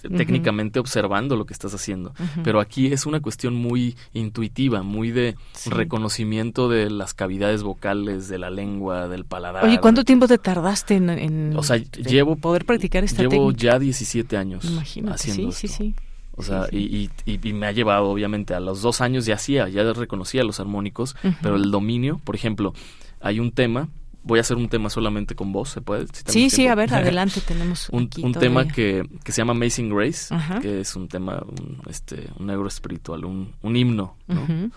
técnicamente observando lo que estás haciendo, pero aquí es una cuestión muy intuitiva, muy de reconocimiento de las cavidades vocales, de la lengua, del paladar. Oye, ¿cuánto tiempo te tardaste en, o sea, llevo, poder practicar esta llevo técnica? ya 17 años haciendo sí, esto. sí, sí. O sea, Y, y, me ha llevado, obviamente, a los dos años ya hacía, ya reconocía los armónicos, pero el dominio, por ejemplo, hay un tema, voy a hacer un tema solamente con voz, ¿se puede? sí, sí, a ver, <laughs> adelante, tenemos un, un tema que, que, se llama Amazing Grace, que es un tema, un, este, un negro espiritual, un, un himno, ¿no?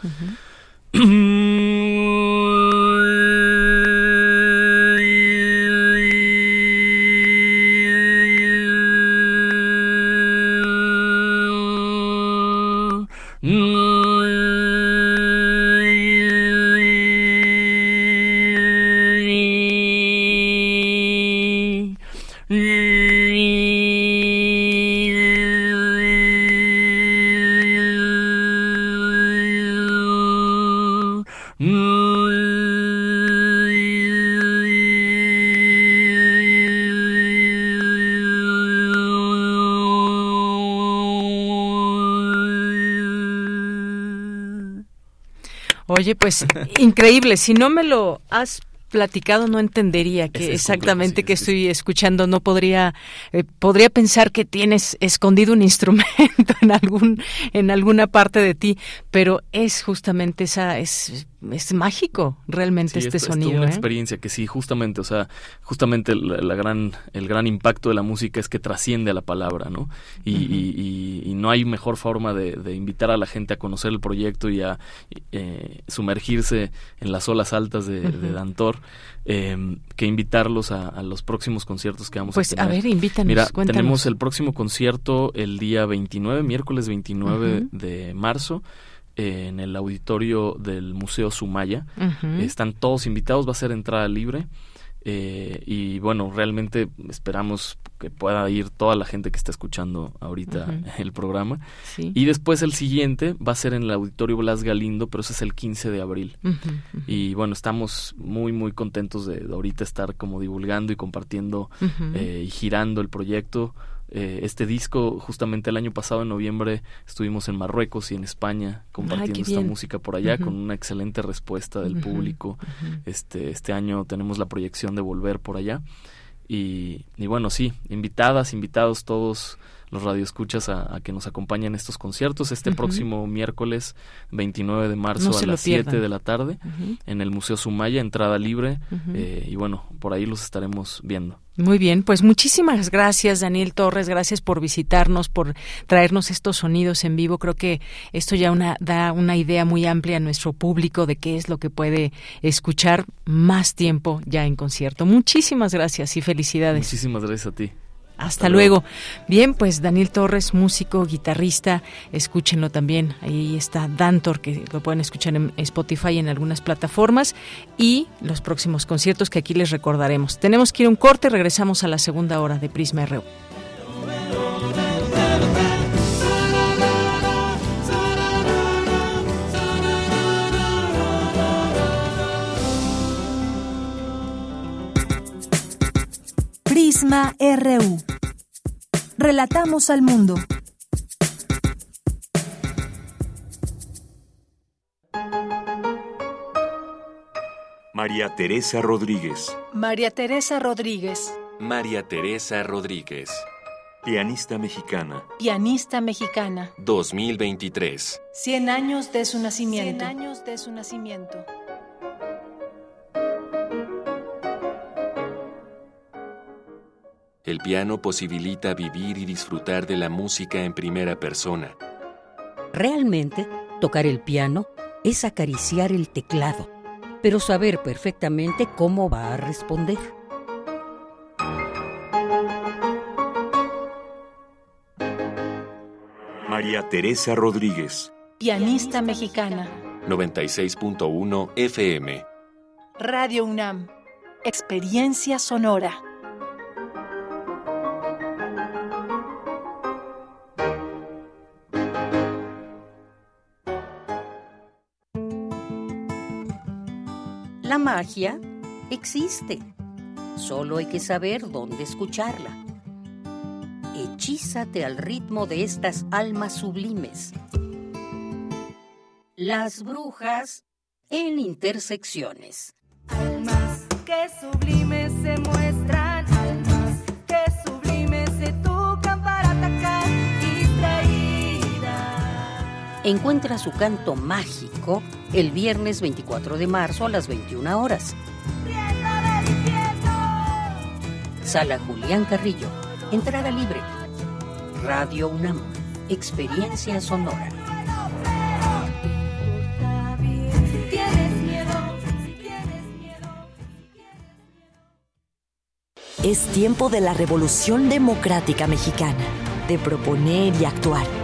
<clears throat> <clears throat> Oye, pues increíble. Si no me lo has platicado no entendería que exactamente que estoy escuchando no podría eh, podría pensar que tienes escondido un <laughs> instrumento en algún en alguna parte de ti pero es justamente esa es es mágico realmente este sonido. Es una ¿eh? experiencia que sí, justamente, o sea, justamente la, gran, el gran impacto de la música es que trasciende a la palabra, ¿no? Y, y, no hay mejor forma de, invitar a la gente a conocer el proyecto y a eh, sumergirse en las olas altas de, Dantor em, que invitarlos a, los próximos conciertos que vamos pues, a tener. Pues a ver, invítanos, Mira, tenemos el próximo concierto el día 29, miércoles 29 de marzo en el auditorio del Museo Sumaya. Están todos invitados, va a ser entrada libre. Eh, y bueno, realmente esperamos que pueda ir toda la gente que está escuchando ahorita el programa. Y después el siguiente va a ser en el Auditorio Blas Galindo, pero ese es el 15 de abril. Y bueno, estamos muy, muy contentos de, ahorita estar como divulgando y compartiendo eh, y girando el proyecto. Eh, este disco, justamente el año pasado, en noviembre, estuvimos en Marruecos y en España compartiendo esta música por allá con una excelente respuesta del público. Este, este año tenemos la proyección de volver por allá. Y, y bueno, sí, invitadas, invitados todos los radioescuchas a, a que nos acompañen en estos conciertos. Este próximo miércoles 29 de marzo a las 7 de la tarde en el Museo Sumaya, entrada libre eh, y bueno, por ahí los estaremos viendo. Muy bien, pues muchísimas gracias Daniel Torres, gracias por visitarnos, por traernos estos sonidos en vivo. Creo que esto ya una, da una idea muy amplia a nuestro público de qué es lo que puede escuchar más tiempo ya en concierto. Muchísimas gracias y felicidades. Muchísimas gracias a ti. Hasta, luego. Bien, pues Daniel Torres, músico, guitarrista, escúchenlo también. Ahí está Dantor, que lo pueden escuchar en Spotify y en algunas plataformas. Y los próximos conciertos que aquí les recordaremos. Tenemos que ir a un corte, regresamos a la segunda hora de Prisma RU. Prisma RU. Relatamos al mundo. María Teresa Rodríguez. María Teresa Rodríguez. María Teresa Rodríguez. Pianista mexicana. Pianista mexicana. 2023. 100 años de su nacimiento. 100 años de su nacimiento. El piano posibilita vivir y disfrutar de la música en primera persona. Realmente, tocar el piano es acariciar el teclado, pero saber perfectamente cómo va a responder. María Teresa Rodríguez. Pianista mexicana. 96.1 FM. Radio UNAM. Experiencia sonora. La magia existe. Solo hay que saber dónde escucharla. Hechízate al ritmo de estas almas sublimes. Las brujas en intersecciones. Almas que sublimes se Encuentra su canto mágico el viernes 24 de marzo a las 21 horas. Sala Julián Carrillo. Entrada libre. Radio UNAM. Experiencia sonora. Es tiempo de la revolución democrática mexicana, de proponer y actuar.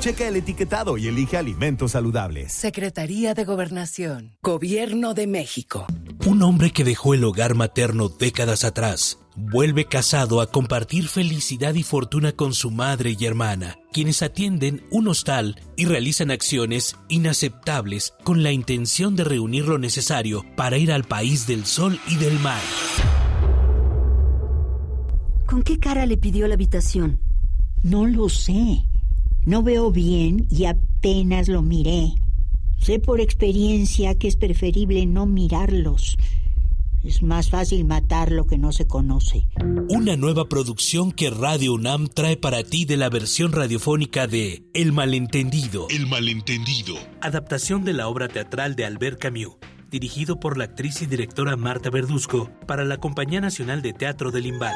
Checa el etiquetado y elige alimentos saludables. Secretaría de Gobernación. Gobierno de México. Un hombre que dejó el hogar materno décadas atrás vuelve casado a compartir felicidad y fortuna con su madre y hermana, quienes atienden un hostal y realizan acciones inaceptables con la intención de reunir lo necesario para ir al país del sol y del mar. ¿Con qué cara le pidió la habitación? No lo sé. No veo bien y apenas lo miré. Sé por experiencia que es preferible no mirarlos. Es más fácil matar lo que no se conoce. Una nueva producción que Radio UNAM trae para ti de la versión radiofónica de El Malentendido. El Malentendido. Adaptación de la obra teatral de Albert Camus, dirigido por la actriz y directora Marta Verduzco para la Compañía Nacional de Teatro del Imbal.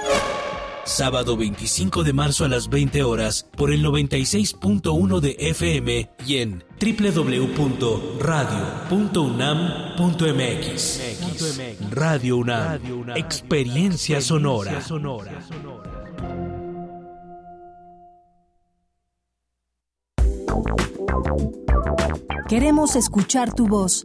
Sábado 25 de marzo a las 20 horas por el 96.1 de FM y en www.radio.unam.mx. Radio UNAM, experiencia sonora. Queremos escuchar tu voz.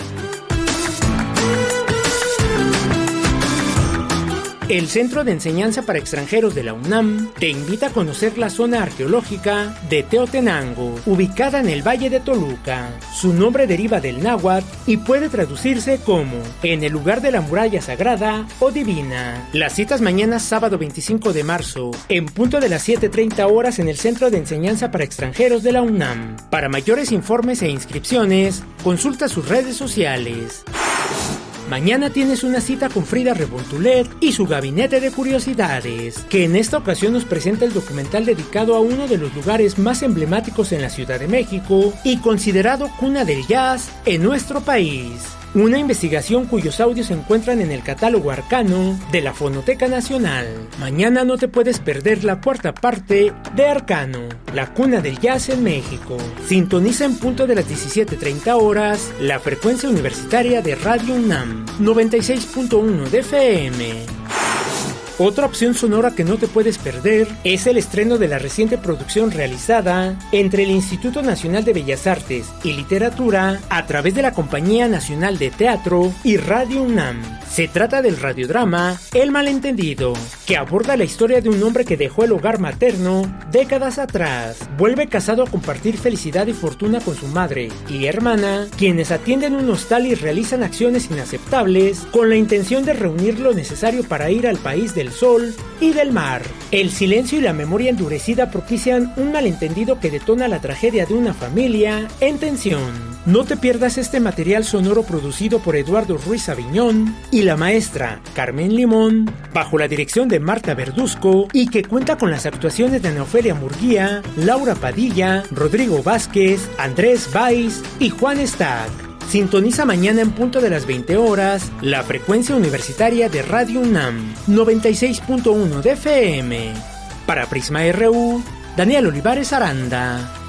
El Centro de Enseñanza para Extranjeros de la UNAM te invita a conocer la zona arqueológica de Teotenango, ubicada en el Valle de Toluca. Su nombre deriva del náhuatl y puede traducirse como en el lugar de la muralla sagrada o divina. Las citas mañana sábado 25 de marzo, en punto de las 7.30 horas en el Centro de Enseñanza para Extranjeros de la UNAM. Para mayores informes e inscripciones, consulta sus redes sociales. Mañana tienes una cita con Frida Rebontulet y su gabinete de curiosidades, que en esta ocasión nos presenta el documental dedicado a uno de los lugares más emblemáticos en la Ciudad de México y considerado cuna del jazz en nuestro país. Una investigación cuyos audios se encuentran en el catálogo arcano de la Fonoteca Nacional. Mañana no te puedes perder la cuarta parte de Arcano, la cuna del jazz en México. Sintoniza en punto de las 17.30 horas la frecuencia universitaria de Radio UNAM, 96.1 de FM. Otra opción sonora que no te puedes perder es el estreno de la reciente producción realizada entre el Instituto Nacional de Bellas Artes y Literatura a través de la Compañía Nacional de Teatro y Radio UNAM. Se trata del radiodrama El Malentendido, que aborda la historia de un hombre que dejó el hogar materno décadas atrás. Vuelve casado a compartir felicidad y fortuna con su madre y hermana, quienes atienden un hostal y realizan acciones inaceptables con la intención de reunir lo necesario para ir al país del sol y del mar. El silencio y la memoria endurecida propician un malentendido que detona la tragedia de una familia en tensión. No te pierdas este material sonoro producido por Eduardo Ruiz Aviñón y la maestra Carmen Limón, bajo la dirección de Marta Verduzco y que cuenta con las actuaciones de Ana Ofelia Murguía, Laura Padilla, Rodrigo Vázquez, Andrés Valls y Juan Stack. Sintoniza mañana en punto de las 20 horas la frecuencia universitaria de Radio UNAM 96.1 de FM. Para Prisma RU, Daniel Olivares Aranda.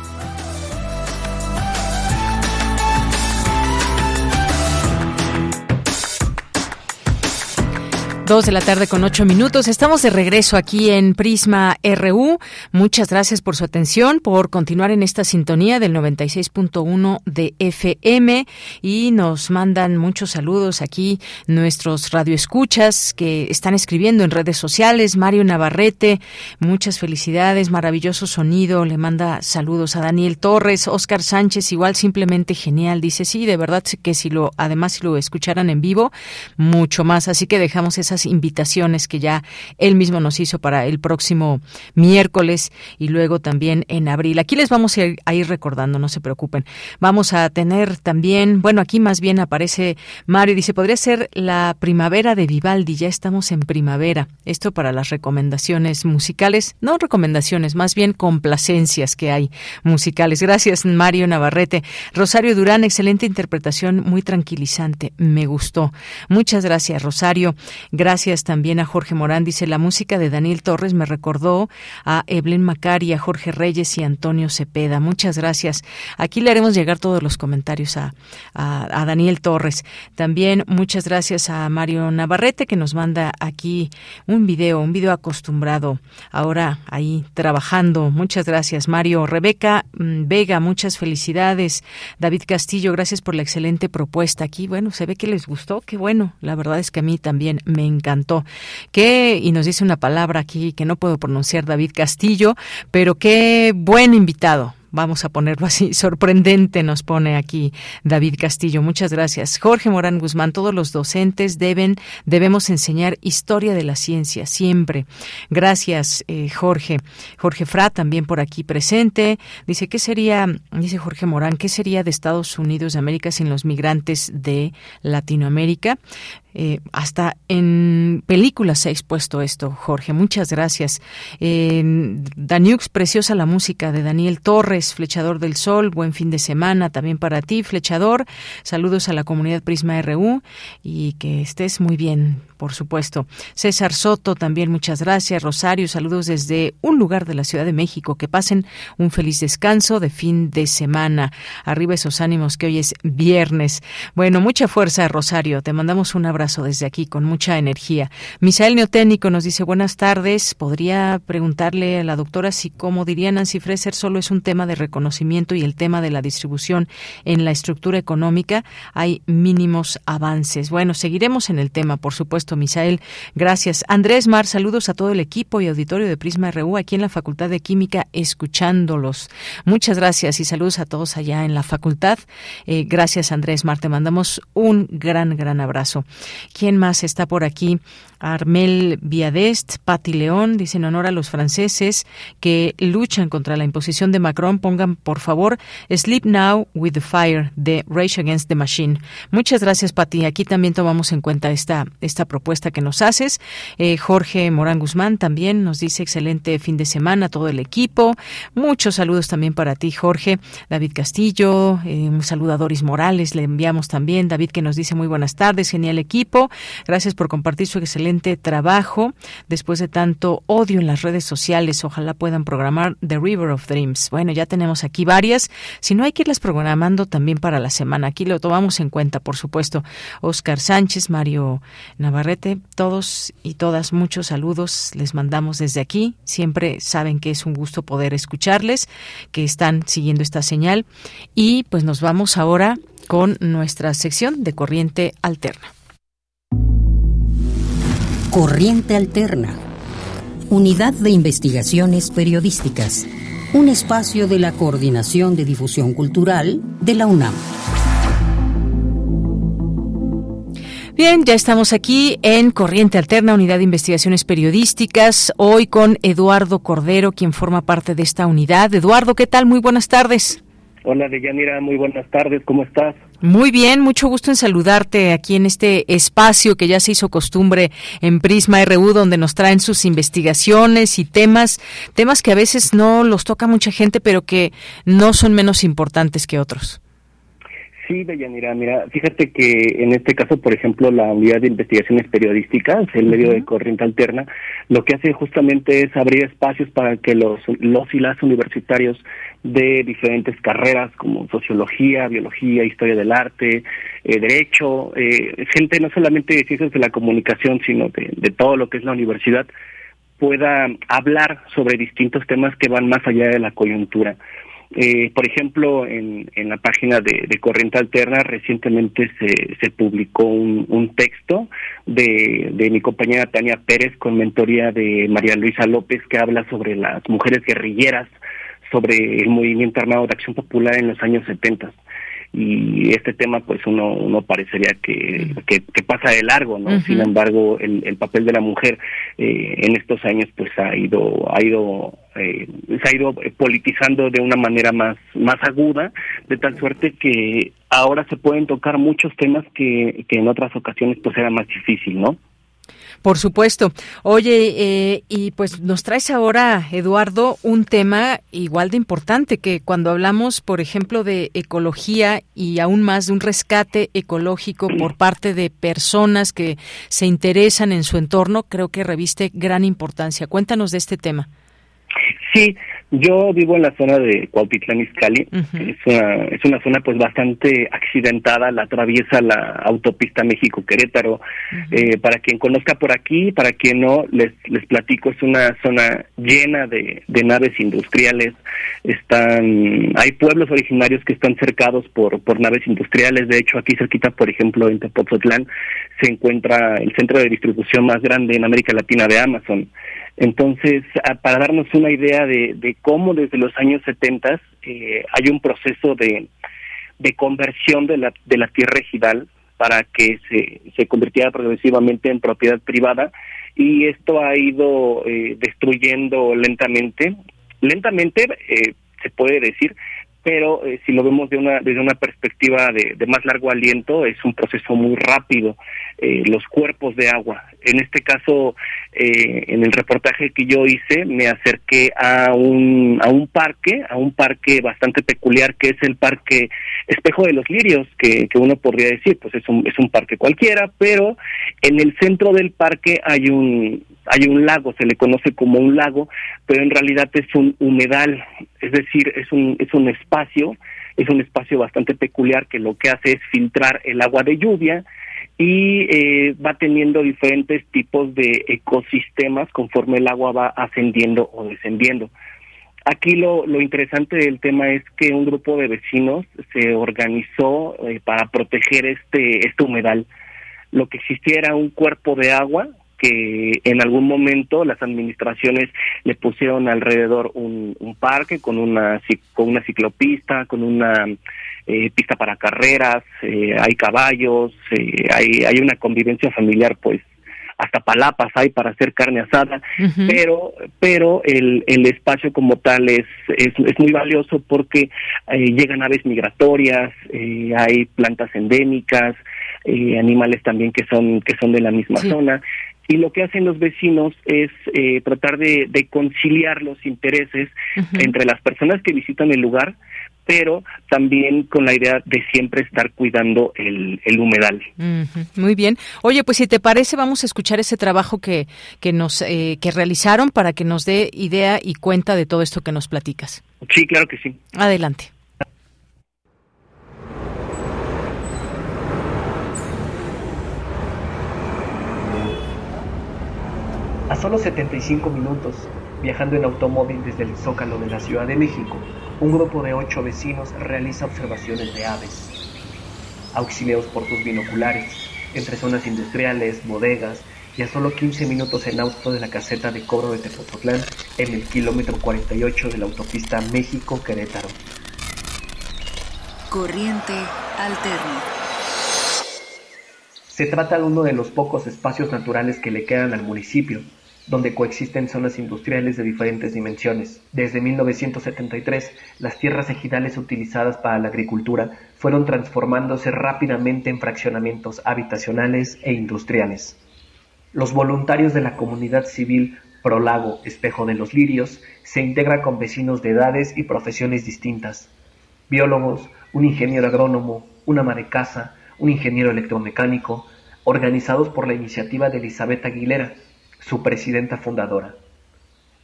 Dos de la tarde con ocho minutos. Estamos de regreso aquí en Prisma RU. Muchas gracias por su atención, por continuar en esta sintonía del 96.1 de FM y nos mandan muchos saludos aquí nuestros radioescuchas que están escribiendo en redes sociales. Mario Navarrete, muchas felicidades, maravilloso sonido. Le manda saludos a Daniel Torres, Oscar Sánchez, igual simplemente genial. Dice sí, de verdad que si lo, además si lo escucharan en vivo, mucho más. Así que dejamos esas invitaciones que ya él mismo nos hizo para el próximo miércoles y luego también en abril. Aquí les vamos a ir, recordando, no se preocupen. Vamos a tener también, bueno, aquí más bien aparece Mario, dice, podría ser la primavera de Vivaldi, ya estamos en primavera. Esto para las recomendaciones musicales, no recomendaciones, más bien complacencias que hay musicales. Gracias, Mario Navarrete. Rosario Durán, excelente interpretación, muy tranquilizante, me gustó. Muchas gracias, Rosario. Gracias también a Jorge Morán. Dice, la música de Daniel Torres me recordó a Evelyn Macari, a Jorge Reyes y Antonio Cepeda. Muchas gracias. Aquí le haremos llegar todos los comentarios a, a, Daniel Torres. También muchas gracias a Mario Navarrete que nos manda aquí un video, un video acostumbrado. Ahora ahí trabajando. Muchas gracias, Mario. Rebeca mm, Vega, muchas felicidades. David Castillo, gracias por la excelente propuesta aquí. Bueno, se ve que les gustó. Qué bueno. La verdad es que a mí también me encantó. Que, y nos dice una palabra aquí que no puedo pronunciar David Castillo, pero qué buen invitado vamos a ponerlo así, <laughs> sorprendente nos pone aquí David Castillo. Muchas gracias. Jorge Morán Guzmán, todos los docentes deben, debemos enseñar historia de la ciencia, siempre. Gracias, eh, Jorge. Jorge Fra también por aquí presente. Dice, ¿qué sería, dice Jorge Morán, qué sería de Estados Unidos de América sin los migrantes de Latinoamérica? Eh, hasta en películas se ha expuesto esto, Jorge. Muchas gracias. Eh, Daniux, preciosa la música de Daniel Torres, Flechador del Sol. Buen fin de semana también para ti, Flechador. Saludos a la comunidad Prisma RU y que estés muy bien, por supuesto. César Soto, también muchas gracias. Rosario, saludos desde un lugar de la Ciudad de México. Que pasen un feliz descanso de fin de semana. Arriba esos ánimos que hoy es viernes. Bueno, mucha fuerza, Rosario. Te mandamos un abrazo desde aquí con mucha energía. Misael Neotécnico nos dice buenas tardes. ¿Podría preguntarle a la doctora si, como diría Nancy Fraser, solo es un tema de reconocimiento y el tema de la distribución en la estructura económica hay mínimos avances? Bueno, seguiremos en el tema, por supuesto supuesto. Misael, gracias. Andrés Mar, saludos a todo el equipo y auditorio de Prisma RU aquí en la Facultad de Química, escuchándolos. Muchas gracias y saludos a todos allá en la facultad. Eh, gracias, Andrés Mar. Te mandamos un gran, gran abrazo. ¿Quién más está por aquí? Armel Viadest, Patti León, dicen honor a los franceses que luchan contra la imposición de Macron. Pongan, por favor, Sleep Now with the Fire de Rage Against the Machine. Muchas gracias, Patti. Aquí también tomamos en cuenta esta, esta propuesta que nos haces. Eh, Jorge Morán Guzmán también nos dice excelente fin de semana todo el equipo. Muchos saludos también para ti, Jorge. David Castillo, eh, un saludo Morales, le enviamos también. David que nos dice muy buenas tardes, genial equipo. Gracias por compartir su excelente trabajo después de tanto odio en las redes sociales. Ojalá puedan programar The River of Dreams. Bueno, ya tenemos aquí varias. Si no, hay que irlas programando también para la semana. Aquí lo tomamos en cuenta, por supuesto. Oscar Sánchez, Mario Todos y todas, muchos saludos les mandamos desde aquí. Siempre saben que es un gusto poder escucharles, que están siguiendo esta señal. Y pues nos vamos ahora con nuestra sección de corriente alterna. Corriente Alterna, Unidad de Investigaciones Periodísticas, un espacio de la Coordinación de Difusión Cultural de la UNAM. Bien, ya estamos aquí en Corriente Alterna, Unidad de Investigaciones Periodísticas, hoy con Eduardo Cordero, quien forma parte de esta unidad. Eduardo, ¿qué tal? Muy buenas tardes. Hola, Deyanira, muy buenas tardes, ¿cómo estás? Muy bien, mucho gusto en saludarte aquí en este espacio que ya se hizo costumbre en Prisma RU, donde nos traen sus investigaciones y temas, temas que a veces no los toca mucha gente, pero que no son menos importantes que otros. Sí, Deyanira, mira, fíjate que en este caso, por ejemplo, la unidad de investigaciones periodísticas, el medio de corriente alterna, lo que hace justamente es abrir espacios para que los, los y las universitarios de diferentes carreras como sociología, biología, historia del arte, eh, derecho, eh, gente no solamente de ciencias de la comunicación, sino de, de todo lo que es la universidad, pueda hablar sobre distintos temas que van más allá de la coyuntura. Eh, por ejemplo, en, en la página de, de, Corriente Alterna recientemente se, se publicó un, un texto de, de, mi compañera Tania Pérez con mentoría de María Luisa López que habla sobre las mujeres guerrilleras sobre el movimiento armado de acción popular en los años 70 y este tema pues uno uno parecería que, que, pasa de largo no sin embargo el, el, papel de la mujer eh, en estos años pues ha ido ha ido eh, se ha ido politizando de una manera más más aguda de tal suerte que ahora se pueden tocar muchos temas que, que en otras ocasiones pues era más difícil no por supuesto. Oye, eh, y pues nos traes ahora, Eduardo, un tema igual de importante que cuando hablamos, por ejemplo, de ecología y aún más de un rescate ecológico por parte de personas que se interesan en su entorno, creo que reviste gran importancia. Cuéntanos de este tema. Sí, yo vivo en la zona de Cuautitlán Izcalli. es, una, es una zona pues bastante accidentada, la atraviesa la autopista México-Querétaro. eh, para quien conozca por aquí, para quien no, les, les platico, es una zona llena de, de naves industriales. Están, hay pueblos originarios que están cercados por, por naves industriales. De hecho, aquí cerquita, por ejemplo, en Tepozotlán, se encuentra el centro de distribución más grande en América Latina de Amazon. Entonces, para darnos una idea de, de cómo desde los años 70 eh, hay un proceso de, de conversión de la, de la tierra ejidal para que se, se convirtiera progresivamente en propiedad privada y esto ha ido eh, destruyendo lentamente, lentamente eh, se puede decir, pero eh, si lo vemos de una, desde una perspectiva de, de, más largo aliento, es un proceso muy rápido. Eh, los cuerpos de agua. En este caso, eh, en el reportaje que yo hice, me acerqué a un, a un parque, a un parque bastante peculiar que es el Parque Espejo de los Lirios, que, que uno podría decir, pues es un, es un parque cualquiera, pero en el centro del parque hay un, hay un lago, se le conoce como un lago, pero en realidad es un humedal, es decir, es un, es un espacio, es un espacio bastante peculiar que lo que hace es filtrar el agua de lluvia y eh, va teniendo diferentes tipos de ecosistemas conforme el agua va ascendiendo o descendiendo. Aquí lo, lo interesante del tema es que un grupo de vecinos se organizó eh, para proteger este, este humedal lo que existía era un cuerpo de agua que en algún momento las administraciones le pusieron alrededor un, un parque con una con una ciclopista, con una eh, pista para carreras, eh, hay caballos, eh, hay, hay una convivencia familiar pues hasta palapas hay para hacer carne asada, pero pero el, el espacio como tal es, es, es muy valioso porque llegan aves migratorias, hay plantas endémicas, animales también que son que son de la misma zona y lo que hacen los vecinos es eh, tratar de, conciliar los intereses entre las personas que visitan el lugar, pero también con la idea de siempre estar cuidando el, humedal. Muy bien. Oye, pues si te parece, vamos a escuchar ese trabajo que, que nos eh, que realizaron para que nos dé idea y cuenta de todo esto que nos platicas. Sí, claro que sí. Adelante. A solo 75 minutos, viajando en automóvil desde el Zócalo de la Ciudad de México, un grupo de ocho vecinos realiza observaciones de aves. Auxiliados por sus binoculares, entre zonas industriales, bodegas y a solo 15 minutos en auto de la caseta de cobro de Tepozotlán en el kilómetro 48 de la autopista México-Querétaro. Corriente alterna. Se trata de uno de los pocos espacios naturales que le quedan al municipio, donde coexisten zonas industriales de diferentes dimensiones. Desde 1973, las tierras ejidales utilizadas para la agricultura fueron transformándose rápidamente en fraccionamientos habitacionales e industriales. Los voluntarios de la comunidad civil Prolago Espejo de los Lirios se integra con vecinos de edades y profesiones distintas. Biólogos, un ingeniero agrónomo, una ama de casa, un ingeniero electromecánico, organizados por la iniciativa de Elizabeth Aguilera, su presidenta fundadora.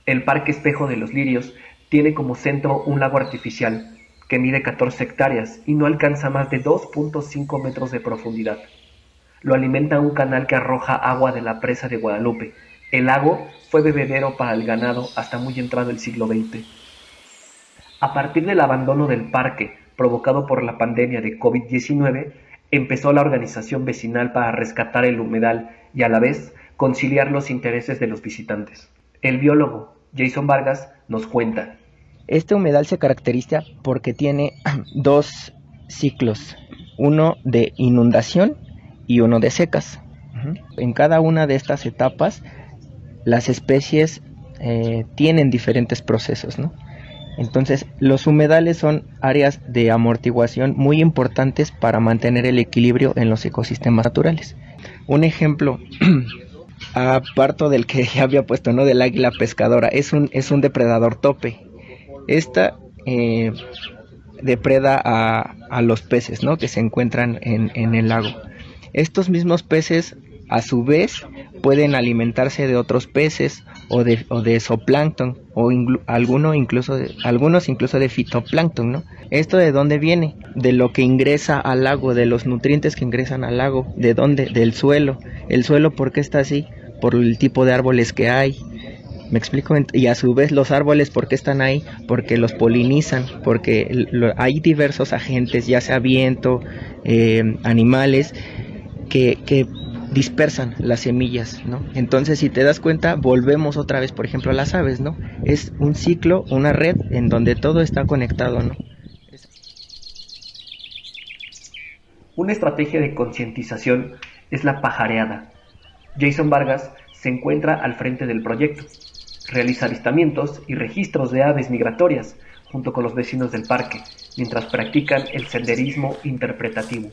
El Parque Espejo de los Lirios tiene como centro un lago artificial que mide 14 hectáreas y no alcanza más de 2.5 metros de profundidad. Lo alimenta un canal que arroja agua de la presa de Guadalupe. El lago fue bebedero para el ganado hasta muy entrado el siglo XX. A partir del abandono del parque provocado por la pandemia de COVID-19, empezó la organización vecinal para rescatar el humedal y a la vez conciliar los intereses de los visitantes. El biólogo Jason Vargas nos cuenta. Este humedal se caracteriza porque tiene <clears throat> dos ciclos, uno de inundación y uno de secas. En cada una de estas etapas, las especies eh, tienen diferentes procesos, Entonces, los humedales son áreas de amortiguación muy importantes para mantener el equilibrio en los ecosistemas naturales. Un ejemplo <clears throat> aparto del que <laughs> ya había puesto, ¿no? Del águila pescadora. Es un, es un depredador tope. Esta eh, depreda a, a, los peces, ¿no? Que se encuentran en, en, el lago. Estos mismos peces, a su vez, pueden alimentarse de otros peces o de, o de zooplancton o alguno incluso de, algunos incluso de fitoplancton, ¿no? ¿Esto de dónde viene? De lo que ingresa al lago, de los nutrientes que ingresan al lago, ¿de dónde? Del suelo. ¿El suelo por qué está así? por el tipo de árboles que hay. Me explico, y a su vez los árboles, ¿por qué están ahí? Porque los polinizan, porque hay diversos agentes, ya sea viento, eh, animales, que, que dispersan las semillas, ¿no? Entonces, si te das cuenta, volvemos otra vez, por ejemplo, a las aves, ¿no? Es un ciclo, una red en donde todo está conectado, ¿no? Una estrategia de concientización es la pajareada, Jason Vargas se encuentra al frente del proyecto. Realiza avistamientos y registros de aves migratorias junto con los vecinos del parque, mientras practican el senderismo interpretativo.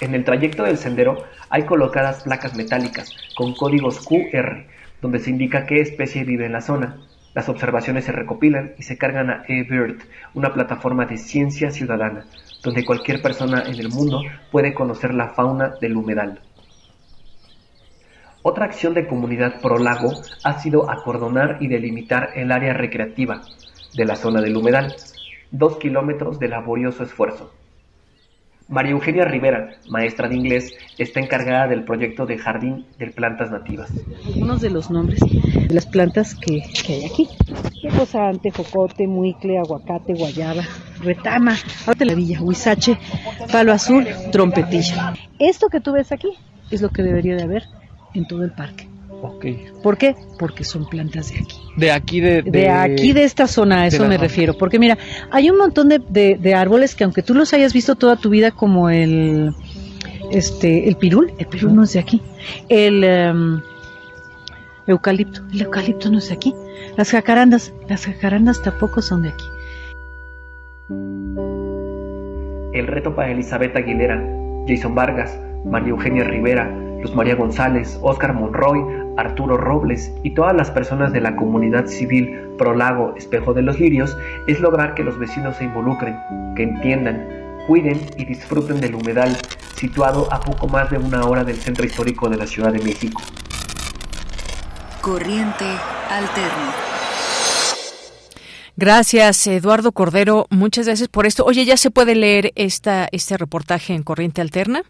En el trayecto del sendero hay colocadas placas metálicas con códigos QR, donde se indica qué especie vive en la zona. Las observaciones se recopilan y se cargan a eBird, una plataforma de ciencia ciudadana, donde cualquier persona en el mundo puede conocer la fauna del humedal. Otra acción de Comunidad Pro Lago ha sido acordonar y delimitar el área recreativa de la zona del humedal, dos kilómetros de laborioso esfuerzo. María Eugenia Rivera, maestra de inglés, está encargada del proyecto de Jardín de Plantas Nativas. Algunos de los nombres de las plantas que, hay aquí. Posante, jocote, muicle, aguacate, guayaba, retama, villa, huizache, palo azul, trompetilla. Esto que tú ves aquí es lo que debería de haber en todo el parque. Okay. ¿Por qué? Porque son plantas de aquí. De aquí de... De, aquí de esta zona, a eso me refiero. Porque mira, hay un montón de, árboles que aunque tú los hayas visto toda tu vida como el... Este, el pirul, el pirul no es de aquí. El em, eucalipto, el eucalipto no es de aquí. Las jacarandas, las jacarandas tampoco son de aquí. El reto para Elizabeth Aguilera, Jason Vargas, María Eugenia Rivera, Luz María González, Óscar Monroy, Arturo Robles y todas las personas de la comunidad civil Prolago Espejo de los Lirios es lograr que los vecinos se involucren, que entiendan, cuiden y disfruten del humedal situado a poco más de una hora del centro histórico de la Ciudad de México. Corriente Alterna. Gracias, Eduardo Cordero. Muchas gracias por esto. Oye, ¿ya se puede leer esta, este reportaje en Corriente Alterna?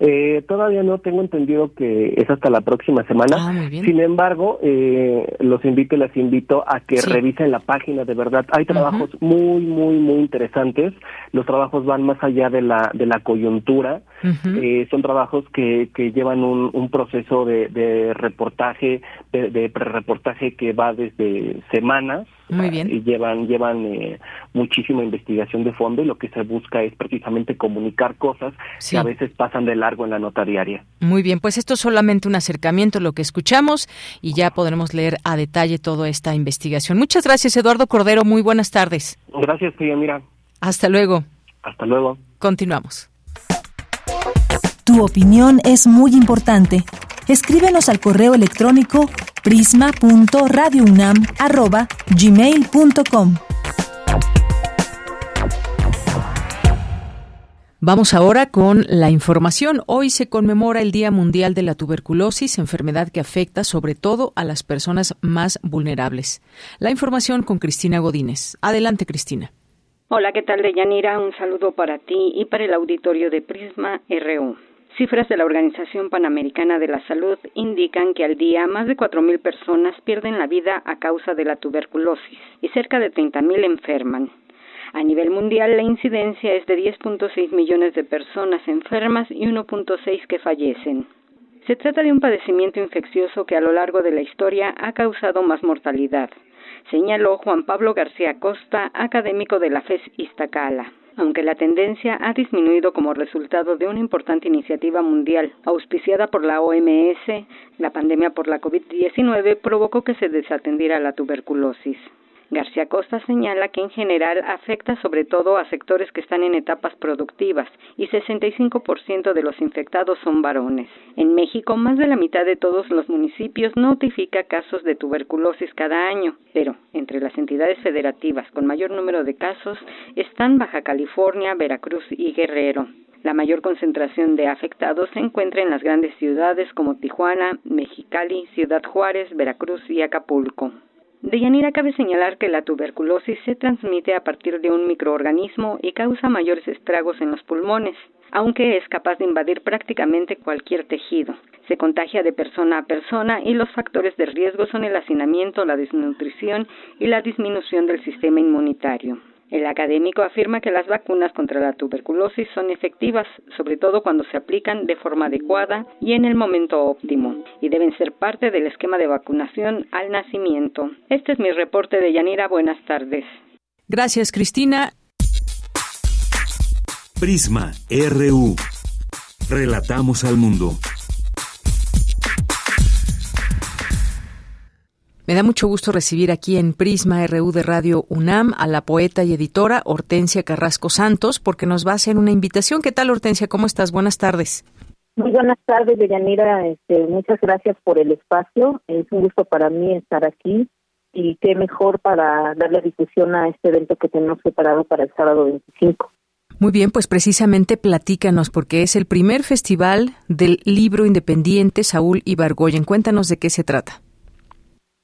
Eh, todavía no tengo entendido que es hasta la próxima semana. Ah, Sin embargo, eh, los invito y las invito a que revisen la página. De verdad, hay trabajos muy, muy, muy interesantes. Los trabajos van más allá de la de la coyuntura. eh, son trabajos que, que llevan un, un proceso de, de reportaje, de, de pre-reportaje que va desde semanas muy bien. Y llevan, llevan eh, muchísima investigación de fondo y lo que se busca es precisamente comunicar cosas que a veces pasan de largo en la nota diaria. Muy bien, pues esto es solamente un acercamiento, lo que escuchamos, y ya podremos leer a detalle toda esta investigación. Muchas gracias, Eduardo Cordero. Muy buenas tardes. Gracias, Mira. Hasta luego. Hasta luego. Continuamos. Tu opinión es muy importante. Escríbenos al correo electrónico prisma.radiounam@gmail.com. Vamos ahora con la información. Hoy se conmemora el Día Mundial de la Tuberculosis, enfermedad que afecta sobre todo a las personas más vulnerables. La información con Cristina Godínez. Adelante, Cristina. Hola, ¿qué tal, Deyanira? Un saludo para ti y para el auditorio de Prisma RU. Cifras de la Organización Panamericana de la Salud indican que al día más de 4.000 personas pierden la vida a causa de la tuberculosis y cerca de 30.000 enferman. A nivel mundial, la incidencia es de 10.6 millones de personas enfermas y 1.6 que fallecen. Se trata de un padecimiento infeccioso que a lo largo de la historia ha causado más mortalidad, señaló Juan Pablo García Costa, académico de la FES Iztacala aunque la tendencia ha disminuido como resultado de una importante iniciativa mundial auspiciada por la OMS, la pandemia por la COVID-19 provocó que se desatendiera la tuberculosis. García Costa señala que en general afecta sobre todo a sectores que están en etapas productivas y 65% de los infectados son varones. En México, más de la mitad de todos los municipios notifica casos de tuberculosis cada año, pero entre las entidades federativas con mayor número de casos están Baja California, Veracruz y Guerrero. La mayor concentración de afectados se encuentra en las grandes ciudades como Tijuana, Mexicali, Ciudad Juárez, Veracruz y Acapulco. De Yanira cabe señalar que la tuberculosis se transmite a partir de un microorganismo y causa mayores estragos en los pulmones, aunque es capaz de invadir prácticamente cualquier tejido. Se contagia de persona a persona y los factores de riesgo son el hacinamiento, la desnutrición y la disminución del sistema inmunitario. El académico afirma que las vacunas contra la tuberculosis son efectivas, sobre todo cuando se aplican de forma adecuada y en el momento óptimo, y deben ser parte del esquema de vacunación al nacimiento. Este es mi reporte de Yanira. Buenas tardes. Gracias, Cristina. Prisma RU. Relatamos al mundo. Me da mucho gusto recibir aquí en Prisma RU de Radio UNAM a la poeta y editora Hortensia Carrasco Santos, porque nos va a hacer una invitación. ¿Qué tal, Hortensia? ¿Cómo estás? Buenas tardes. Muy buenas tardes, Deyanira. Este, muchas gracias por el espacio. Es un gusto para mí estar aquí y qué mejor para darle difusión a este evento que tenemos preparado para el sábado 25. Muy bien, pues precisamente platícanos, porque es el primer festival del libro independiente Saúl Ibargoyen. Cuéntanos de qué se trata.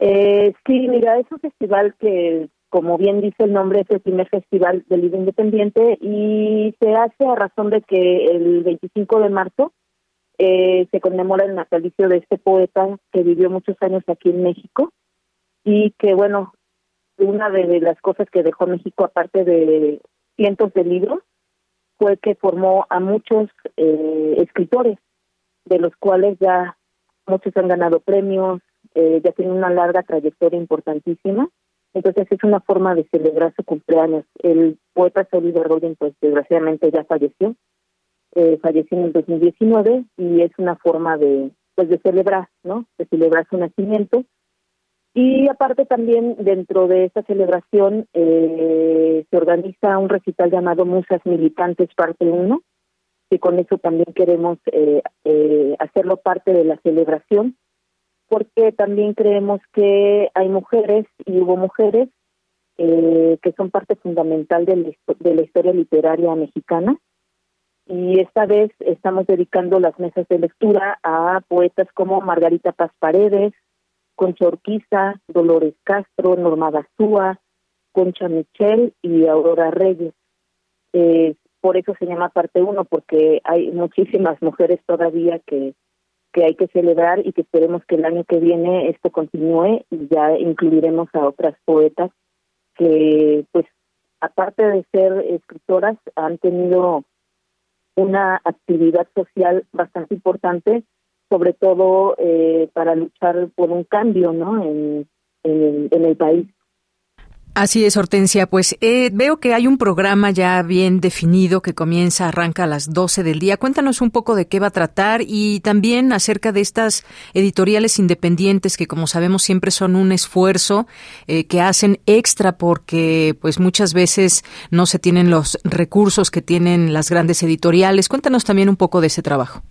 Eh, sí, mira, es un festival que, como bien dice el nombre, es el primer festival del libro independiente y se hace a razón de que el 25 de marzo eh, se conmemora el natalicio de este poeta que vivió muchos años aquí en México y que, bueno, una de las cosas que dejó México, aparte de cientos de libros, fue que formó a muchos eh, escritores, de los cuales ya muchos han ganado premios, eh, ya tienen una larga trayectoria importantísima. Entonces es una forma de celebrar su cumpleaños. El poeta Oliver Golden, pues desgraciadamente ya falleció, eh, falleció en el 2019 y es una forma de, pues de celebrar, ¿no? De celebrar su nacimiento. Y aparte también dentro de esta celebración eh, se organiza un recital llamado Musas Militantes Parte 1, y con eso también queremos eh, eh, hacerlo parte de la celebración, porque también creemos que hay mujeres y hubo mujeres eh, que son parte fundamental de la, historia literaria mexicana. Y esta vez estamos dedicando las mesas de lectura a poetas como Margarita Paz Paredes, Concha Orquiza, Dolores Castro, Norma Dazúa, Concha Michel y Aurora Reyes. Eh, por eso se llama parte uno, porque hay muchísimas mujeres todavía que, que hay que celebrar y que esperemos que el año que viene esto continúe y ya incluiremos a otras poetas que, pues, aparte de ser escritoras, han tenido una actividad social bastante importante, sobre todo eh, para luchar por un cambio ¿no? en, en el país. Así es, Hortensia. Pues eh, veo que hay un programa ya bien definido que comienza, arranca a las 12 del día. Cuéntanos un poco de qué va a tratar y también acerca de estas editoriales independientes que, como sabemos, siempre son un esfuerzo eh, que hacen extra porque, pues, muchas veces no se tienen los recursos que tienen las grandes editoriales. Cuéntanos también un poco de ese trabajo.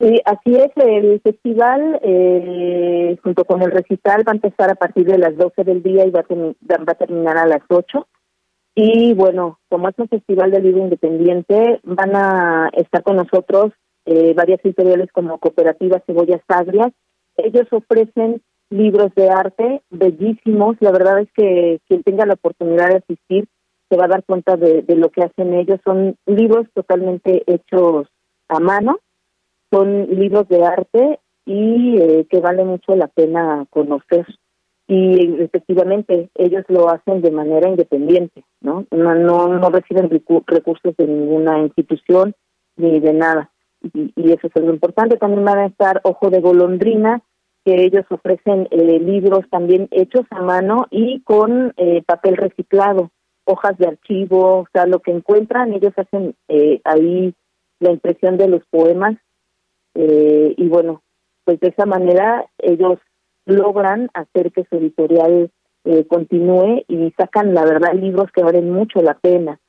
Sí, así es, el festival eh, junto con el recital va a empezar a partir de las 12 del día y va a, terminar a las 8. Y bueno, como es un festival de libro independiente, van a estar con nosotros eh, varias editoriales como Cooperativa Cebollas Agrias. Ellos ofrecen libros de arte bellísimos. La verdad es que quien tenga la oportunidad de asistir se va a dar cuenta de lo que hacen ellos. Son libros totalmente hechos a mano son libros de arte y eh, que vale mucho la pena conocer. Y efectivamente, ellos lo hacen de manera independiente, ¿no? No, no, reciben recursos de ninguna institución ni de nada. Y, eso es lo importante. También van a estar Ojo de Golondrina, que ellos ofrecen eh, libros también hechos a mano y con eh, papel reciclado, hojas de archivo, o sea, lo que encuentran, ellos hacen ahí la impresión de los poemas eh, y bueno, pues de esa manera ellos logran hacer que su editorial eh, continúe y sacan, la verdad, libros que valen mucho la pena.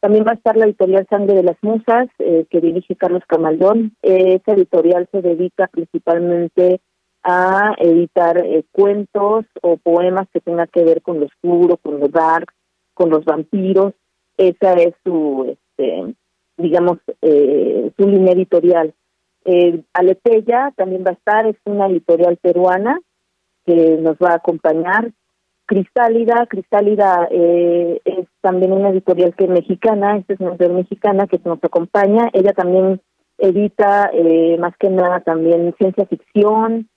También va a estar la editorial Sangre de las Musas, eh, que dirige Carlos Camaldón. esa editorial se dedica principalmente a editar cuentos o poemas que tengan que ver con lo oscuro, con lo dark, con los vampiros. Esa es su, este, digamos, su línea editorial. Eh, también va a estar, es una editorial peruana que nos va a acompañar. Cristálida, Cristálida eh, es también una editorial que es mexicana, esta es una editorial mexicana que nos acompaña. Ella también edita eh, más que nada también ciencia ficción,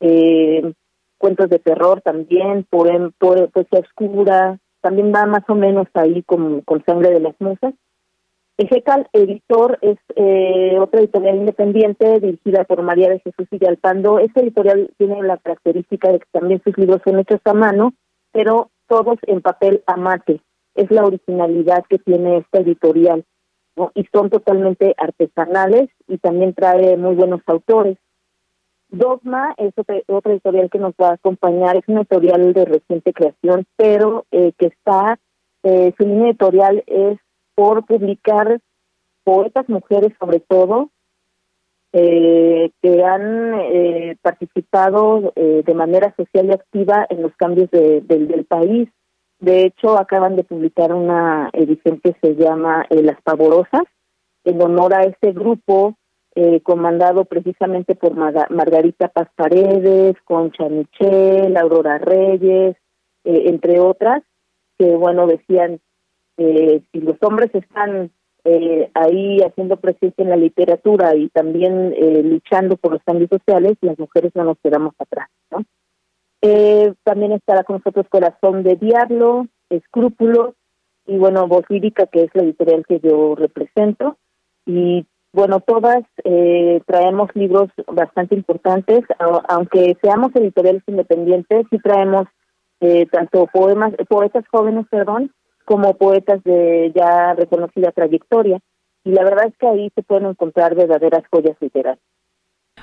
eh, cuentos de terror también, poesía oscura, también va más o menos ahí con, con sangre de las musas. Ejecal Editor es eh, otra editorial independiente dirigida por María de Jesús Villalpando. Esta editorial tiene la característica de que también sus libros son hechos a mano, pero todos en papel amate. Es la originalidad que tiene esta editorial. Y son totalmente artesanales y también trae muy buenos autores. Dogma es otra, editorial que nos va a acompañar, es una editorial de reciente creación, pero eh, que está, eh, su línea editorial es por publicar poetas mujeres sobre todo eh, que han eh, participado eh, de manera social y activa en los cambios del país. De hecho, acaban de publicar una edición que se llama Las Pavorosas, en honor a este grupo comandado precisamente por Margarita Paz Paredes, Concha Michel, Aurora Reyes, entre otras, que, bueno, decían eh, si los hombres están eh, ahí haciendo presencia en la literatura y también eh, luchando por los cambios sociales, las mujeres no nos quedamos atrás, ¿no? Eh, también estará con nosotros Corazón de Diablo, Escrúpulos y bueno, Voz Lírica, que es la editorial que yo represento. Y bueno, todas eh, traemos libros bastante importantes, aunque seamos editoriales independientes, sí traemos eh, tanto poemas, poetas jóvenes, perdón, como poetas de ya reconocida trayectoria. Y la verdad es que ahí se pueden encontrar verdaderas joyas literarias.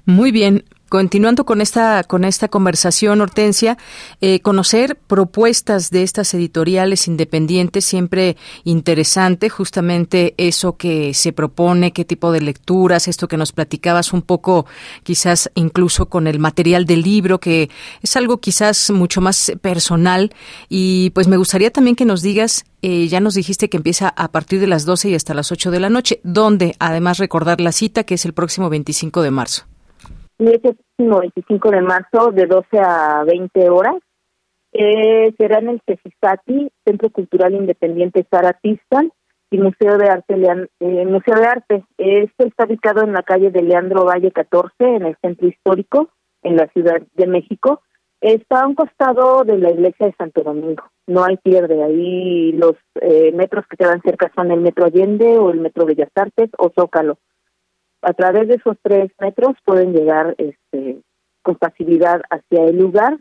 Muy bien, Continuando con esta con esta conversación, Hortensia, eh, conocer propuestas de estas editoriales independientes siempre interesante, justamente eso que se propone, qué tipo de lecturas, esto que nos platicabas un poco, quizás incluso con el material del libro, que es algo quizás mucho más personal. Y pues me gustaría también que nos digas, eh, ya nos dijiste que empieza a partir de las 12 y hasta las 8 de la noche, donde además recordar la cita que es el próximo 25 de marzo y este próximo 25 de marzo de 12 a 20 horas. Eh, será en el CECISATI, Centro Cultural Independiente Sara y Museo de Arte eh, Museo de Arte. Este está ubicado en la calle de Leandro Valle 14, en el centro histórico, en la Ciudad de México. Está a un costado de la iglesia de Santo Domingo. No hay pierde. Ahí los eh, metros que quedan cerca son el Metro Allende o el Metro Bellas Artes o Zócalo a través de esos tres metros pueden llegar este, con facilidad hacia el lugar.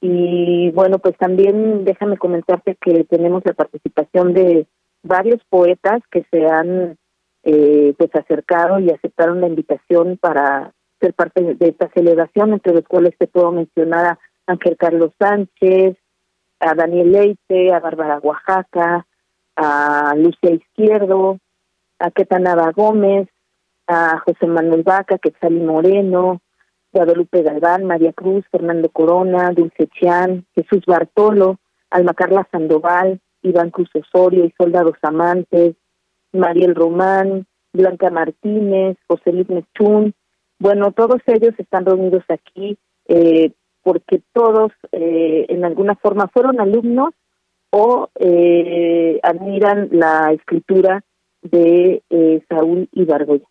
Y bueno, pues también déjame comentarte que tenemos la participación de varios poetas que se han eh, pues acercado y aceptaron la invitación para ser parte de esta celebración, entre los cuales te puedo mencionar a Ángel Carlos Sánchez, a Daniel Leite, a Bárbara Oaxaca, a Lucia Izquierdo, a Ketanaba Gómez, a José Manuel Vaca, Quetzalí Moreno, Guadalupe Galván, María Cruz, Fernando Corona, Dulce Chián, Jesús Bartolo, Alma Carla Sandoval, Iván Cruz Osorio y Soldados Amantes, Mariel Román, Blanca Martínez, José Luis Mechún. Bueno, todos ellos están reunidos aquí eh, porque todos eh, en alguna forma fueron alumnos o eh, admiran la escritura de Saúl Ibargoya.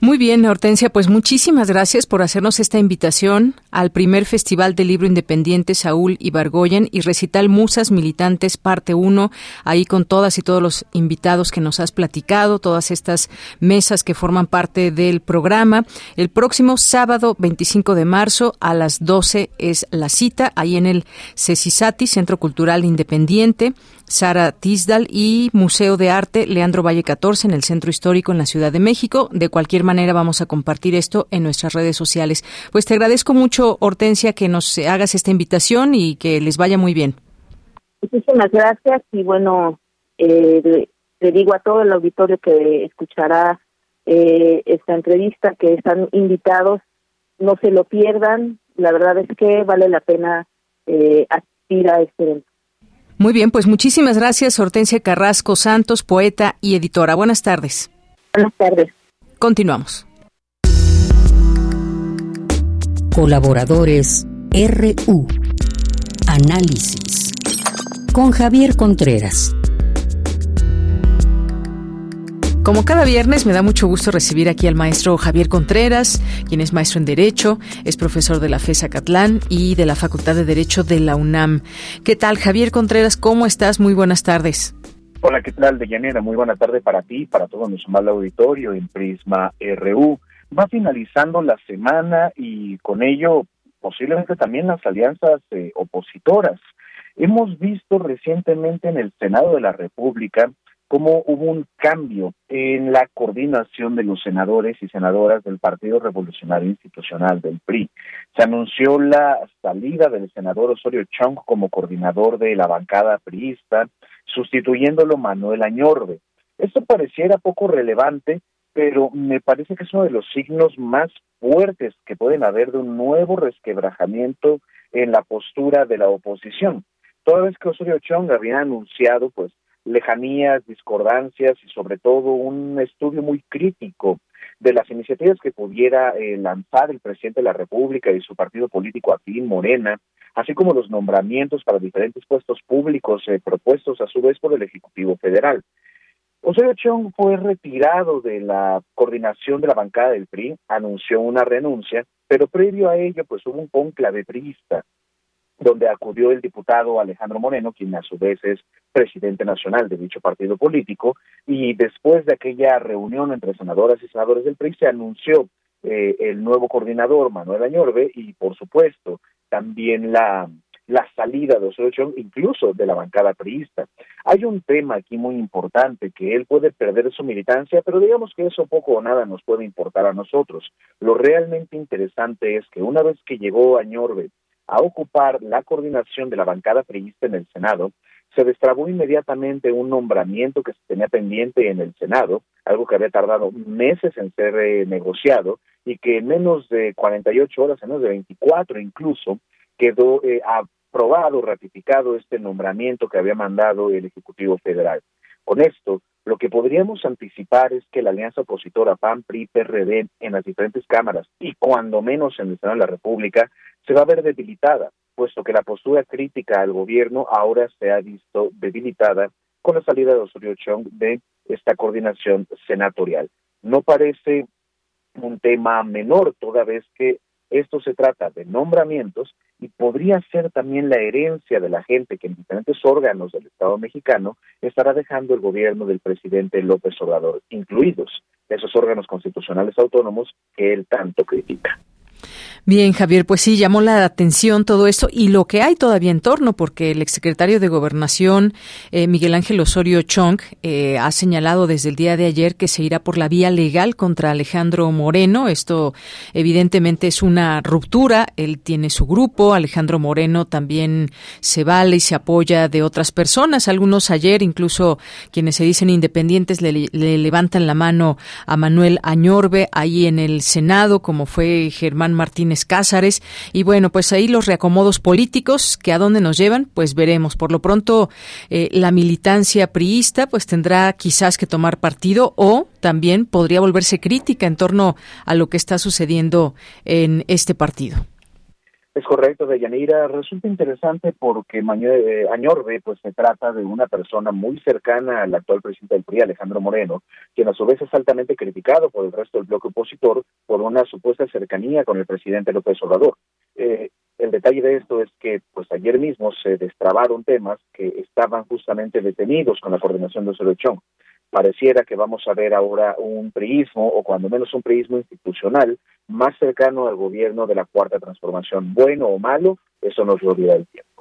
Muy bien, Hortensia, pues muchísimas gracias por hacernos esta invitación al primer Festival de Libro Independiente Saúl Ibargoyen y recital Musas Militantes parte 1, ahí con todas y todos los invitados que nos has platicado, todas estas mesas que forman parte del programa. El próximo sábado 25 de marzo a las 12 es la cita, ahí en el CECISATI, Centro Cultural Independiente. Sara Tisdal y Museo de Arte Leandro Valle 14 en el Centro Histórico en la Ciudad de México. De cualquier manera vamos a compartir esto en nuestras redes sociales. Pues te agradezco mucho, Hortensia, que nos hagas esta invitación y que les vaya muy bien. Muchísimas gracias y bueno, eh, le, digo a todo el auditorio que escuchará eh, esta entrevista que están invitados, no se lo pierdan. La verdad es que vale la pena eh, asistir a este evento. Muy bien, pues muchísimas gracias, Hortensia Carrasco Santos, poeta y editora. Buenas tardes. Buenas tardes. Continuamos. Colaboradores RU. Análisis. Con Javier Contreras. Como cada viernes, me da mucho gusto recibir aquí al maestro Javier Contreras, quien es maestro en Derecho, es profesor de la FESA Catlán y de la Facultad de Derecho de la UNAM. ¿Qué tal, Javier Contreras? ¿Cómo estás? Muy buenas tardes. Hola, ¿qué tal, Deyanira? Muy buena tarde para ti, para todo nuestro mal auditorio en Prisma RU. Va finalizando la semana y con ello posiblemente también las alianzas eh, opositoras. Hemos visto recientemente en el Senado de la República cómo hubo un cambio en la coordinación de los senadores y senadoras del Partido Revolucionario Institucional del PRI. Se anunció la salida del senador Osorio Chong como coordinador de la bancada priista, sustituyéndolo Manuel Añorbe. Esto pareciera poco relevante, pero me parece que es uno de los signos más fuertes que pueden haber de un nuevo resquebrajamiento en la postura de la oposición. Toda vez que Osorio Chong había anunciado, pues, lejanías, discordancias y sobre todo un estudio muy crítico de las iniciativas que pudiera eh, lanzar el presidente de la República y su partido político aquí, Morena, así como los nombramientos para diferentes puestos públicos eh, propuestos a su vez por el Ejecutivo Federal. Osorio Chong fue retirado de la coordinación de la bancada del PRI, anunció una renuncia, pero previo a ello pues hubo un conclave priista donde acudió el diputado Alejandro Moreno, quien a su vez es presidente nacional de dicho partido político, y después de aquella reunión entre senadoras y senadores del PRI se anunció eh, el nuevo coordinador Manuel Añorbe y por supuesto también la la salida de Osorio incluso de la bancada priista. Hay un tema aquí muy importante, que él puede perder su militancia, pero digamos que eso poco o nada nos puede importar a nosotros. Lo realmente interesante es que una vez que llegó Añorbe a ocupar la coordinación de la bancada priista en el Senado, se destrabó inmediatamente un nombramiento que se tenía pendiente en el Senado, algo que había tardado meses en ser eh, negociado y que en menos de 48 horas, en menos de 24 incluso, quedó eh, aprobado, ratificado este nombramiento que había mandado el Ejecutivo Federal. Con esto, lo que podríamos anticipar es que la alianza opositora PAN, PRI, PRD en las diferentes cámaras y cuando menos en el Senado de la República se va a ver debilitada, puesto que la postura crítica al gobierno ahora se ha visto debilitada con la salida de Osorio Chong de esta coordinación senatorial. No parece un tema menor, toda vez que esto se trata de nombramientos y podría ser también la herencia de la gente que en diferentes órganos del Estado mexicano estará dejando el gobierno del presidente López Obrador, incluidos esos órganos constitucionales autónomos que él tanto critica. Bien, Javier, pues sí, llamó la atención todo esto y lo que hay todavía en torno, porque el exsecretario de Gobernación, eh, Miguel Ángel Osorio Chong, eh, ha señalado desde el día de ayer que se irá por la vía legal contra Alejandro Moreno. Esto evidentemente es una ruptura. Él tiene su grupo, Alejandro Moreno también se vale y se apoya de otras personas. Algunos ayer, incluso quienes se dicen independientes, le, le levantan la mano a Manuel Añorbe ahí en el Senado, como fue Germán Martínez Cázares. Y bueno, pues ahí los reacomodos políticos, que a dónde nos llevan, pues veremos. Por lo pronto, eh, la militancia priista pues tendrá quizás que tomar partido o también podría volverse crítica en torno a lo que está sucediendo en este partido. Es correcto, Deyanira. Resulta interesante porque eh, Añorbe pues se trata de una persona muy cercana al actual presidente del PRI, Alejandro Moreno, quien a su vez es altamente criticado por el resto del bloque opositor por una supuesta cercanía con el presidente López Obrador. Eh, el detalle de esto es que pues ayer mismo se destrabaron temas que estaban justamente detenidos con la coordinación de Solochón pareciera que vamos a ver ahora un priismo, o cuando menos un priismo institucional, más cercano al gobierno de la cuarta transformación. Bueno o malo, eso nos lo dirá el tiempo.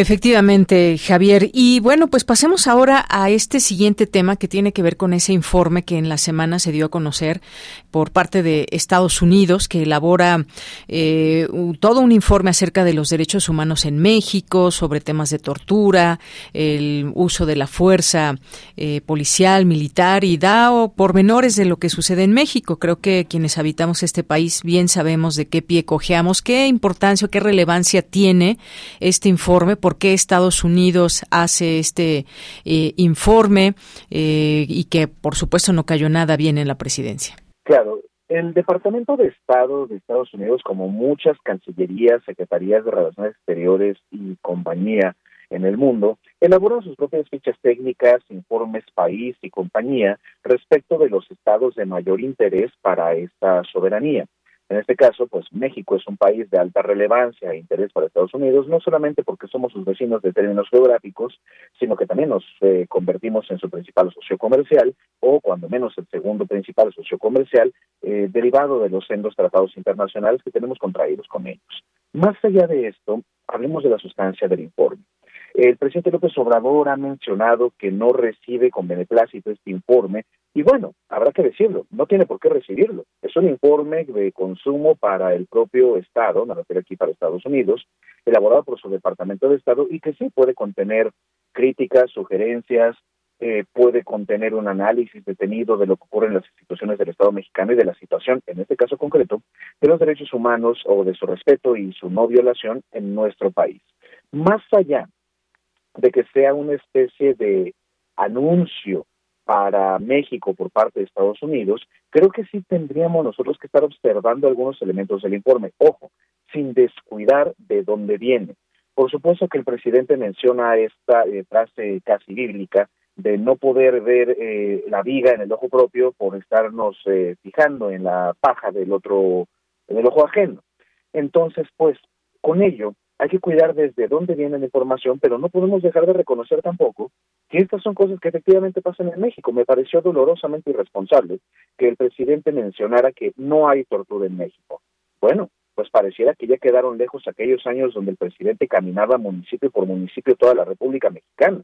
Efectivamente, Javier. Y bueno, pues pasemos ahora a este siguiente tema que tiene que ver con ese informe que en la semana se dio a conocer por parte de Estados Unidos, que elabora eh, todo un informe acerca de los derechos humanos en México, sobre temas de tortura, el uso de la fuerza eh, policial, militar y da pormenores de lo que sucede en México. Creo que quienes habitamos este país bien sabemos de qué pie cojeamos, qué importancia, qué relevancia tiene este informe por qué Estados Unidos hace este eh, informe eh, y que, por supuesto, no cayó nada bien en la presidencia. Claro, el Departamento de Estado de Estados Unidos, como muchas cancillerías, secretarías de Relaciones Exteriores y compañía en el mundo, elaboran sus propias fichas técnicas, informes país y compañía respecto de los estados de mayor interés para esta soberanía. En este caso, pues México es un país de alta relevancia e interés para Estados Unidos, no solamente porque somos sus vecinos de términos geográficos, sino que también nos eh, convertimos en su principal socio comercial, o cuando menos el segundo principal socio comercial, eh, derivado de los sendos tratados internacionales que tenemos contraídos con ellos. Más allá de esto, hablemos de la sustancia del informe. El presidente López Obrador ha mencionado que no recibe con beneplácito este informe y bueno, habrá que decirlo, no tiene por qué recibirlo. Es un informe de consumo para el propio Estado, me refiero aquí para Estados Unidos, elaborado por su Departamento de Estado y que sí puede contener críticas, sugerencias, eh, puede contener un análisis detenido de lo que ocurre en las instituciones del Estado mexicano y de la situación, en este caso concreto, de los derechos humanos o de su respeto y su no violación en nuestro país. Más allá de que sea una especie de anuncio para México por parte de Estados Unidos, creo que sí tendríamos nosotros que estar observando algunos elementos del informe. Ojo, sin descuidar de dónde viene. Por supuesto que el presidente menciona esta eh, frase casi bíblica de no poder ver eh, la viga en el ojo propio por estarnos eh, fijando en la paja del otro, en ojo ajeno. Entonces, pues, con ello hay que cuidar desde dónde viene la información, pero no podemos dejar de reconocer tampoco que estas son cosas que efectivamente pasan en México. Me pareció dolorosamente irresponsable que el presidente mencionara que no hay tortura en México. Bueno, pues pareciera que ya quedaron lejos aquellos años donde el presidente caminaba municipio por municipio toda la República Mexicana.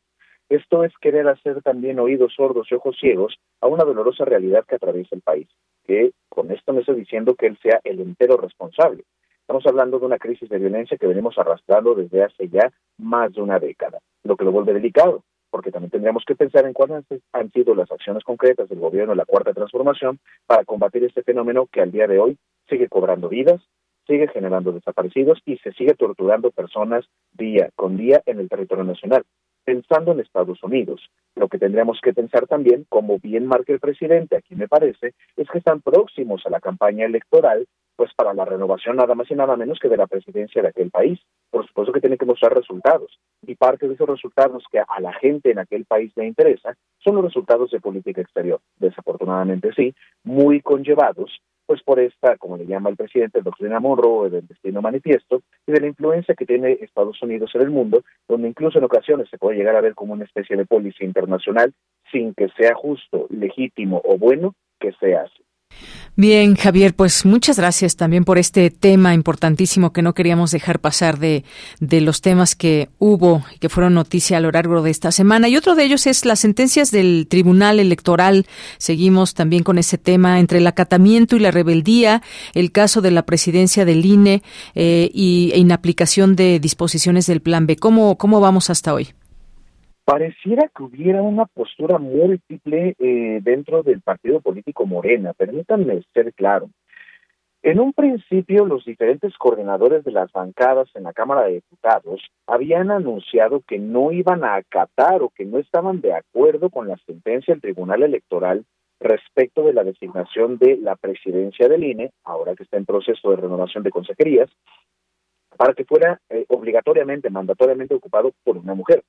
Esto es querer hacer también oídos sordos y ojos ciegos a una dolorosa realidad que atraviesa el país, que con esto no estoy diciendo que él sea el entero responsable. Estamos hablando de una crisis de violencia que venimos arrastrando desde hace ya más de una década, lo que lo vuelve delicado, porque también tendríamos que pensar en cuáles han sido las acciones concretas del gobierno de la Cuarta Transformación para combatir este fenómeno que al día de hoy sigue cobrando vidas, sigue generando desaparecidos y se sigue torturando personas día con día en el territorio nacional pensando en Estados Unidos. Lo que tendríamos que pensar también, como bien marca el presidente, aquí me parece, es que están próximos a la campaña electoral, pues para la renovación nada más y nada menos que de la presidencia de aquel país. Por supuesto que tienen que mostrar resultados. Y parte de esos resultados que a la gente en aquel país le interesa son los resultados de política exterior. Desafortunadamente sí, muy conllevados pues por esta, como le llama el presidente, doctrina Monroe del destino manifiesto, y de la influencia que tiene Estados Unidos en el mundo, donde incluso en ocasiones se puede llegar a ver como una especie de policía internacional, sin que sea justo, legítimo o bueno que se hace. Bien, Javier, pues muchas gracias también por este tema importantísimo que no queríamos dejar pasar de, de los temas que hubo y que fueron noticia a lo largo de esta semana. Y otro de ellos es las sentencias del Tribunal Electoral. Seguimos también con ese tema entre el acatamiento y la rebeldía, el caso de la presidencia del INE eh, y e inaplicación de disposiciones del Plan B. ¿Cómo, cómo vamos hasta hoy? Pareciera que hubiera una postura múltiple eh, dentro del partido político Morena. Permítanme ser claro. En un principio, los diferentes coordinadores de las bancadas en la Cámara de Diputados habían anunciado que no iban a acatar o que no estaban de acuerdo con la sentencia del Tribunal Electoral respecto de la designación de la presidencia del INE, ahora que está en proceso de renovación de consejerías, para que fuera eh, obligatoriamente, mandatoriamente ocupado por una mujer.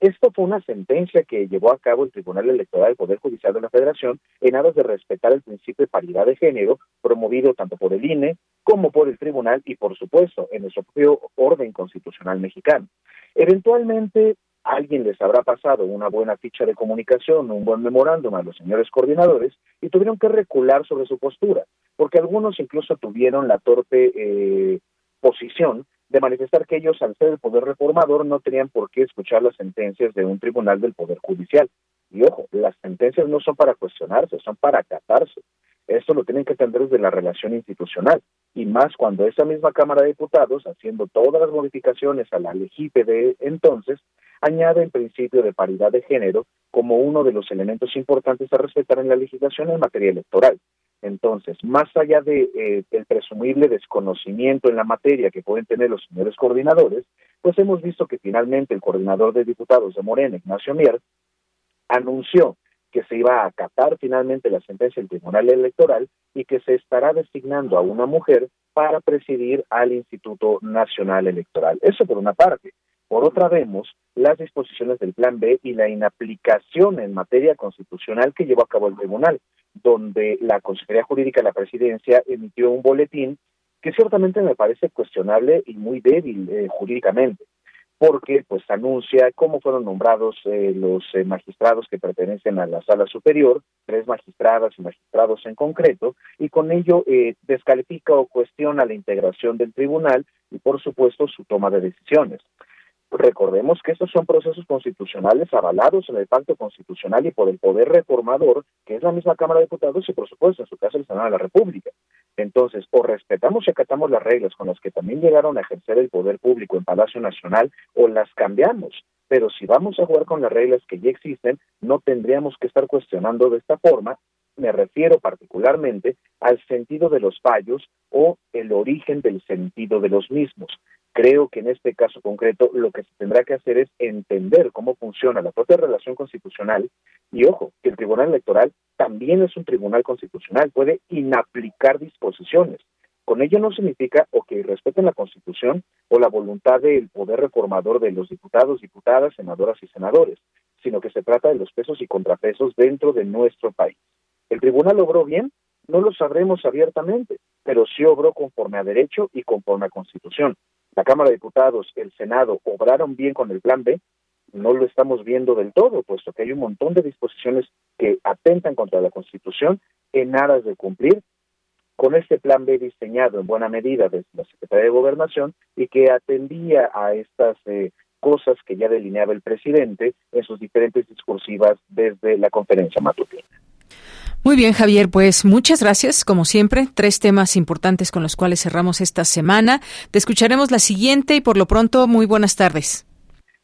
Esto fue una sentencia que llevó a cabo el Tribunal Electoral del Poder Judicial de la Federación en aras de respetar el principio de paridad de género, promovido tanto por el INE como por el Tribunal y, por supuesto, en el propio orden constitucional mexicano. Eventualmente, alguien les habrá pasado una buena ficha de comunicación, un buen memorándum a los señores coordinadores y tuvieron que recular sobre su postura, porque algunos incluso tuvieron la torpe eh, posición de manifestar que ellos, al ser el poder reformador, no tenían por qué escuchar las sentencias de un tribunal del Poder Judicial. Y ojo, las sentencias no son para cuestionarse, son para acatarse. Esto lo tienen que entender desde la relación institucional. Y más cuando esa misma Cámara de Diputados, haciendo todas las modificaciones a la LEGIPE de entonces, añade el principio de paridad de género como uno de los elementos importantes a respetar en la legislación en materia electoral. Entonces, más allá de eh, el presumible desconocimiento en la materia que pueden tener los señores coordinadores, pues hemos visto que finalmente el coordinador de diputados de Morena, Ignacio Mier, anunció que se iba a acatar finalmente la sentencia del Tribunal Electoral y que se estará designando a una mujer para presidir al Instituto Nacional Electoral. Eso por una parte. Por otra vemos las disposiciones del Plan B y la inaplicación en materia constitucional que llevó a cabo el tribunal donde la Consejería Jurídica de la Presidencia emitió un boletín que ciertamente me parece cuestionable y muy débil eh, jurídicamente, porque pues anuncia cómo fueron nombrados eh, los eh, magistrados que pertenecen a la sala superior, tres magistradas y magistrados en concreto, y con ello descalifica o cuestiona la integración del tribunal y por supuesto su toma de decisiones. Recordemos que estos son procesos constitucionales avalados en el pacto constitucional y por el poder reformador, que es la misma Cámara de Diputados y por supuesto en su caso el Senado de la República. Entonces, o respetamos y acatamos las reglas con las que también llegaron a ejercer el poder público en Palacio Nacional, o las cambiamos. Pero si vamos a jugar con las reglas que ya existen, no tendríamos que estar cuestionando de esta forma me refiero particularmente al sentido de los fallos o el origen del sentido de los mismos. Creo que en este caso concreto lo que se tendrá que hacer es entender cómo funciona la propia relación constitucional y ojo, que el Tribunal Electoral también es un tribunal constitucional, puede inaplicar disposiciones con ello no significa o que respeten la Constitución o la voluntad del poder reformador de los diputados, diputadas, senadoras y senadores, sino que se trata de los pesos y contrapesos dentro de nuestro país. ¿El tribunal obró bien? No lo sabremos abiertamente, pero sí obró conforme a derecho y conforme a Constitución. La Cámara de Diputados, el Senado, obraron bien con el Plan B, no lo estamos viendo del todo, puesto que hay un montón de disposiciones que atentan contra la Constitución en aras de cumplir con este plan B diseñado en buena medida desde la Secretaría de Gobernación y que atendía a estas eh, cosas que ya delineaba el presidente en sus diferentes discursivas desde la conferencia matutina. Muy bien, Javier, pues muchas gracias, como siempre. Tres temas importantes con los cuales cerramos esta semana. Te escucharemos la siguiente y por lo pronto, muy buenas tardes.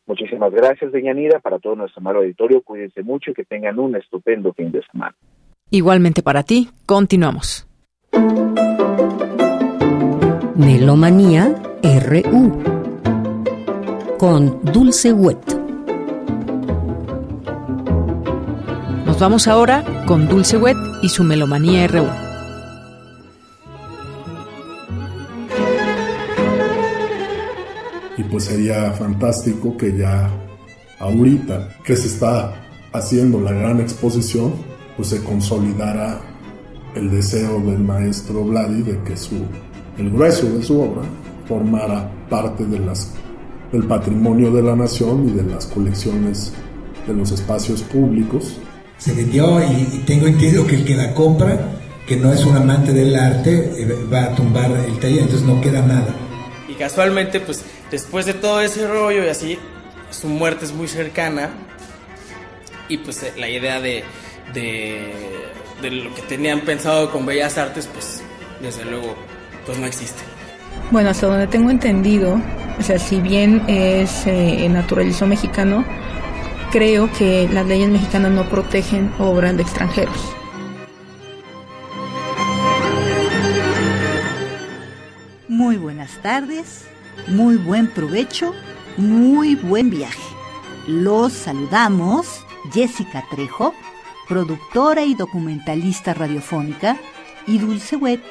Muchísimas gracias, Deñanira, para todo nuestro amado auditorio. Cuídense mucho y que tengan un estupendo fin de semana. Igualmente para ti, continuamos. Melomanía RU con Dulce Wet. Nos vamos ahora con Dulce Wet y su Melomanía RU. Y pues sería fantástico que ya ahorita que se está haciendo la gran exposición, pues se consolidara el deseo del maestro Vladi de que su, el grueso de su obra formara parte del patrimonio de la nación y de las colecciones de los espacios públicos. Se vendió y, tengo entendido que el que la compra, que no es un amante del arte, eh, va a tumbar el taller, entonces no queda nada. Y casualmente, pues después de todo ese rollo y así, su muerte es muy cercana y pues eh, la idea de de lo que tenían pensado con Bellas Artes, pues desde luego, pues no existe. Bueno, hasta donde tengo entendido, o sea, si bien es eh, naturalismo mexicano, creo que las leyes mexicanas no protegen obras de extranjeros. Muy buenas tardes, muy buen provecho, muy buen viaje. Los saludamos, Jessica Trejo, productora y documentalista radiofónica, y Dulce Wet,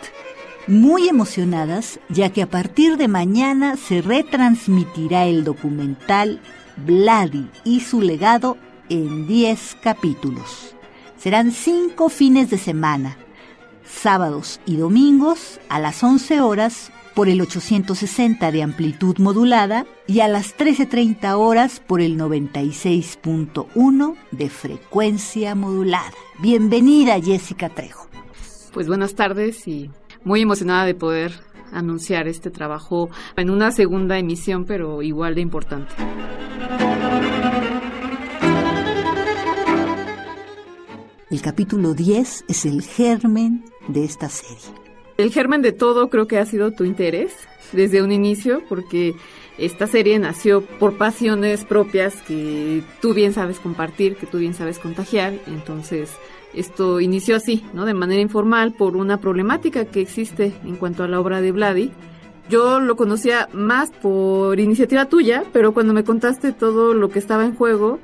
muy emocionadas ya que a partir de mañana se retransmitirá el documental Vladi y su legado en 10 capítulos. Serán cinco fines de semana, sábados y domingos a las 11 horas por el 860 de amplitud modulada y a las 13.30 horas por el 96.1 de frecuencia modulada. Bienvenida Jessica Trejo. Pues buenas tardes y muy emocionada de poder anunciar este trabajo en una segunda emisión, pero igual de importante. El capítulo 10 es el germen de esta serie. El germen de todo creo que ha sido tu interés desde un inicio, porque esta serie nació por pasiones propias que tú bien sabes compartir, que tú bien sabes contagiar. Entonces, esto inició así, ¿no? De manera informal por una problemática que existe en cuanto a la obra de Vladi. Yo lo conocía más por iniciativa tuya, pero cuando me contaste todo lo que estaba en juego,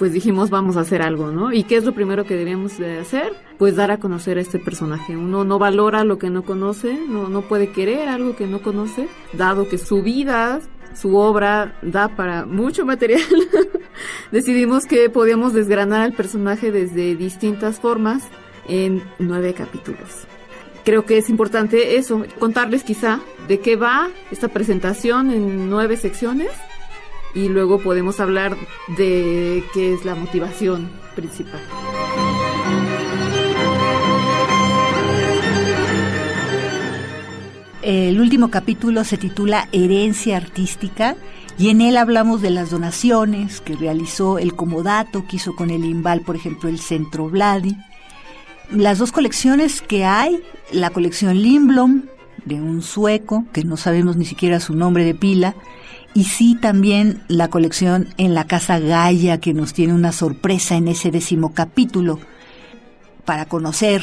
pues dijimos vamos a hacer algo, ¿no? ¿Y qué es lo primero que debemos de hacer? Pues dar a conocer a este personaje. Uno no valora lo que no conoce, no, no puede querer algo que no conoce, dado que su vida, su obra da para mucho material. <laughs> Decidimos que podíamos desgranar al personaje desde distintas formas en nueve capítulos. Creo que es importante eso, contarles quizá de qué va esta presentación en nueve secciones y luego podemos hablar de qué es la motivación principal. El último capítulo se titula Herencia Artística y en él hablamos de las donaciones que realizó el Comodato, que hizo con el Imbal, por ejemplo, el Centro Vladi. Las dos colecciones que hay, la colección Lindblom, de un sueco, que no sabemos ni siquiera su nombre de pila, y sí también la colección en la Casa Gaia que nos tiene una sorpresa en ese décimo capítulo para conocer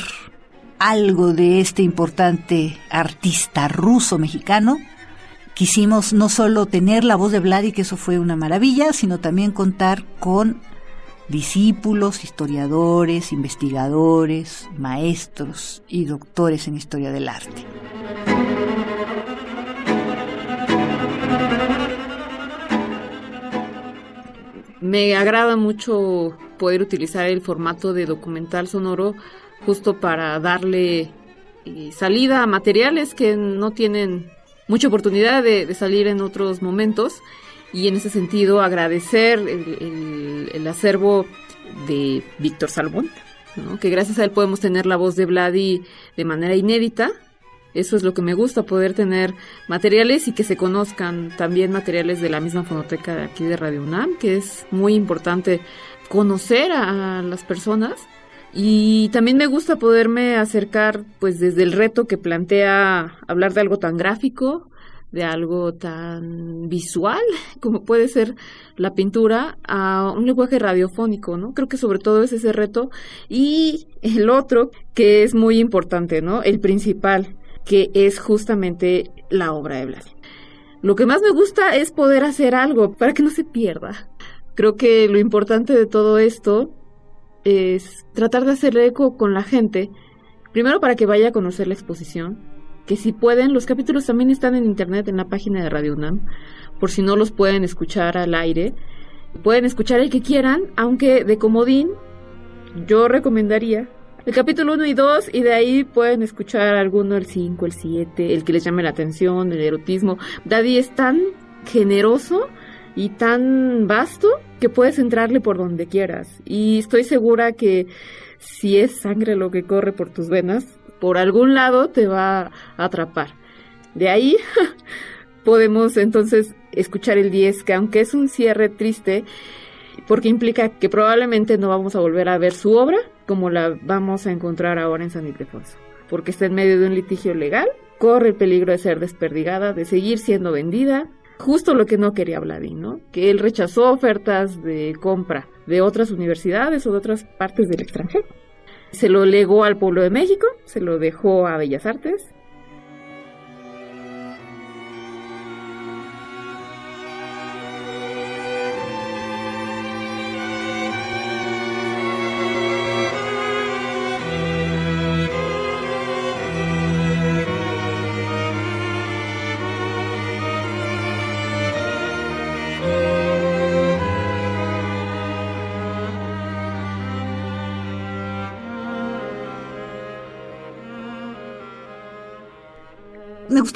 algo de este importante artista ruso-mexicano. Quisimos no solo tener la voz de Vladi, que eso fue una maravilla, sino también contar con discípulos, historiadores, investigadores, maestros y doctores en historia del arte. Me agrada mucho poder utilizar el formato de documental sonoro justo para darle eh, salida a materiales que no tienen mucha oportunidad de, salir en otros momentos y en ese sentido agradecer el, acervo de Víctor Salmón, que gracias a él podemos tener la voz de Vladi de manera inédita. Eso es lo que me gusta, poder tener materiales y que se conozcan también materiales de la misma fonoteca de aquí de Radio UNAM, que es muy importante conocer a las personas y también me gusta poderme acercar, pues desde el reto que plantea hablar de algo tan gráfico, de algo tan visual <laughs> como puede ser la pintura a un lenguaje radiofónico, ¿no? Creo que sobre todo es ese reto y el otro que es muy importante, ¿no? El principal, que es justamente la obra de Blas. Lo que más me gusta es poder hacer algo para que no se pierda. Creo que lo importante de todo esto es tratar de hacer eco con la gente, primero para que vaya a conocer la exposición, que si pueden, los capítulos también están en internet en la página de Radio UNAM, por si no los pueden escuchar al aire. Pueden escuchar el que quieran, aunque de comodín yo recomendaría el capítulo 1 y 2 y de ahí pueden escuchar alguno, el 5, el 7, el que les llame la atención, el erotismo. Daddy es tan generoso y tan vasto que puedes entrarle por donde quieras. Y estoy segura que si es sangre lo que corre por tus venas, por algún lado te va a atrapar. De ahí <laughs> podemos entonces escuchar el 10, que aunque es un cierre triste, porque implica que probablemente no vamos a volver a ver su obra como la vamos a encontrar ahora en San Ildefonso, porque está en medio de un litigio legal, corre el peligro de ser desperdigada, de seguir siendo vendida, justo lo que no quería Vladín, ¿no? Que él rechazó ofertas de compra de otras universidades o de otras partes del extranjero. Se lo legó al pueblo de México, se lo dejó a Bellas Artes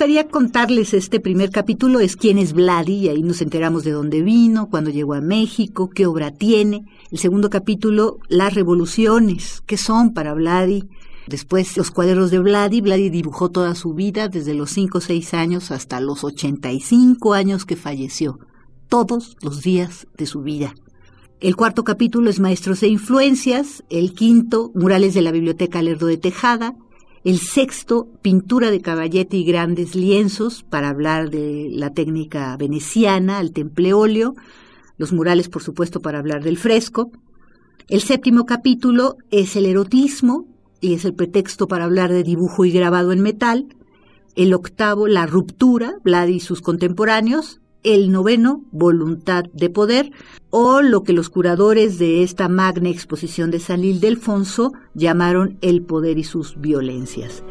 gustaría contarles este primer capítulo, es quién es Vladi, y ahí nos enteramos de dónde vino, cuándo llegó a México, qué obra tiene. El segundo capítulo, las revoluciones, qué son para Vladi. Después, los cuadros de Vladi. Vladi dibujó toda su vida, desde los 5 o 6 años hasta los 85 años que falleció. Todos los días de su vida. El cuarto capítulo es Maestros de Influencias. El quinto, Murales de la Biblioteca Lerdo de Tejada. El sexto, pintura de caballete y grandes lienzos, para hablar de la técnica veneciana, el templeóleo. Los murales, por supuesto, para hablar del fresco. El séptimo capítulo es el erotismo, y es el pretexto para hablar de dibujo y grabado en metal. El octavo, la ruptura, Vlad y sus contemporáneos el noveno, voluntad de poder, o lo que los curadores de esta magna exposición de San Ildefonso llamaron el poder y sus violencias.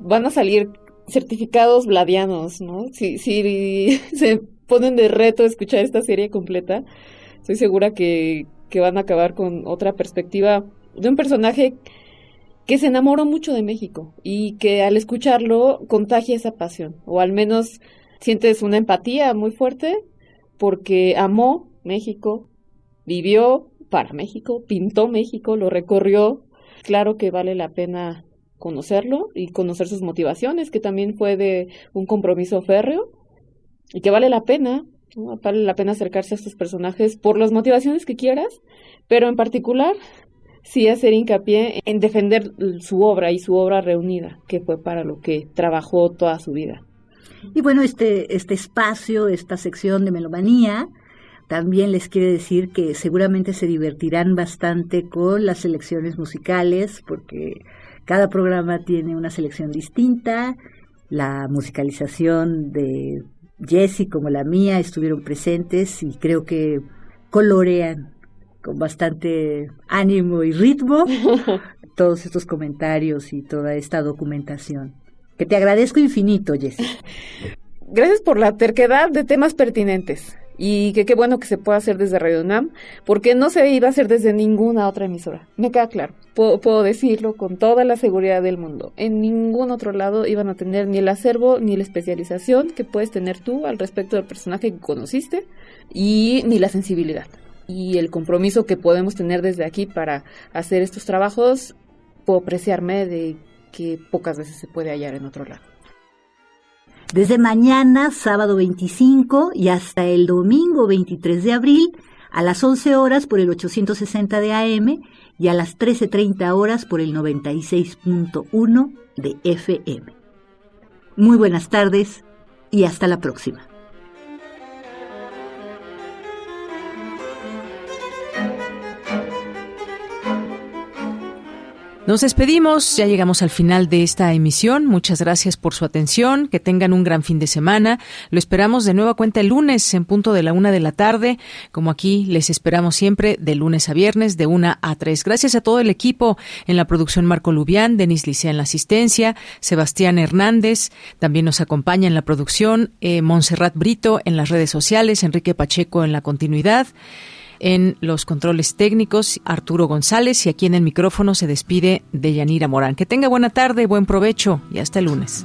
Van a salir certificados bladianos, ¿no? Si, si <laughs> se ponen de reto escuchar esta serie completa, estoy segura que, que van a acabar con otra perspectiva de un personaje que se enamoró mucho de México y que al escucharlo contagia esa pasión, o al menos sientes una empatía muy fuerte porque amó México, vivió para México, pintó México, lo recorrió. Claro que vale la pena conocerlo y conocer sus motivaciones, que también fue de un compromiso férreo y que vale la pena Vale la pena acercarse a estos personajes por las motivaciones que quieras, pero en particular sí hacer hincapié en defender su obra y su obra reunida, que fue para lo que trabajó toda su vida. Y bueno, este, este espacio, esta sección de melomanía, también les quiere decir que seguramente se divertirán bastante con las selecciones musicales, porque cada programa tiene una selección distinta, la musicalización de Jessie como la mía estuvieron presentes y creo que colorean con bastante ánimo y ritmo <laughs> todos estos comentarios y toda esta documentación. Que te agradezco infinito, Jessy. Gracias por la terquedad de temas pertinentes y que qué bueno que se pueda hacer desde Radio UNAM, porque no se iba a hacer desde ninguna otra emisora. Me queda claro, puedo, decirlo con toda la seguridad del mundo. En ningún otro lado iban a tener ni el acervo ni la especialización que puedes tener tú al respecto del personaje que conociste y ni la sensibilidad. Y el compromiso que podemos tener desde aquí para hacer estos trabajos, puedo apreciarme de que pocas veces se puede hallar en otro lado. Desde mañana, sábado 25 y hasta el domingo 23 de abril, a las 11 horas por el 860 de AM y a las 13.30 horas por el 96.1 de FM. Muy buenas tardes y hasta la próxima. Nos despedimos, ya llegamos al final de esta emisión. Muchas gracias por su atención, que tengan un gran fin de semana. Lo esperamos de nueva cuenta el lunes en punto de la una de la tarde, como aquí les esperamos siempre de lunes a viernes de una a tres. Gracias a todo el equipo en la producción Marco Lubián, Denis Licea en la asistencia, Sebastián Hernández, también nos acompaña en la producción, eh, Montserrat Brito en las redes sociales, Enrique Pacheco en la continuidad. En los controles técnicos, Arturo González y aquí en el micrófono se despide de Yanira Morán. Que tenga buena tarde, buen provecho y hasta el lunes.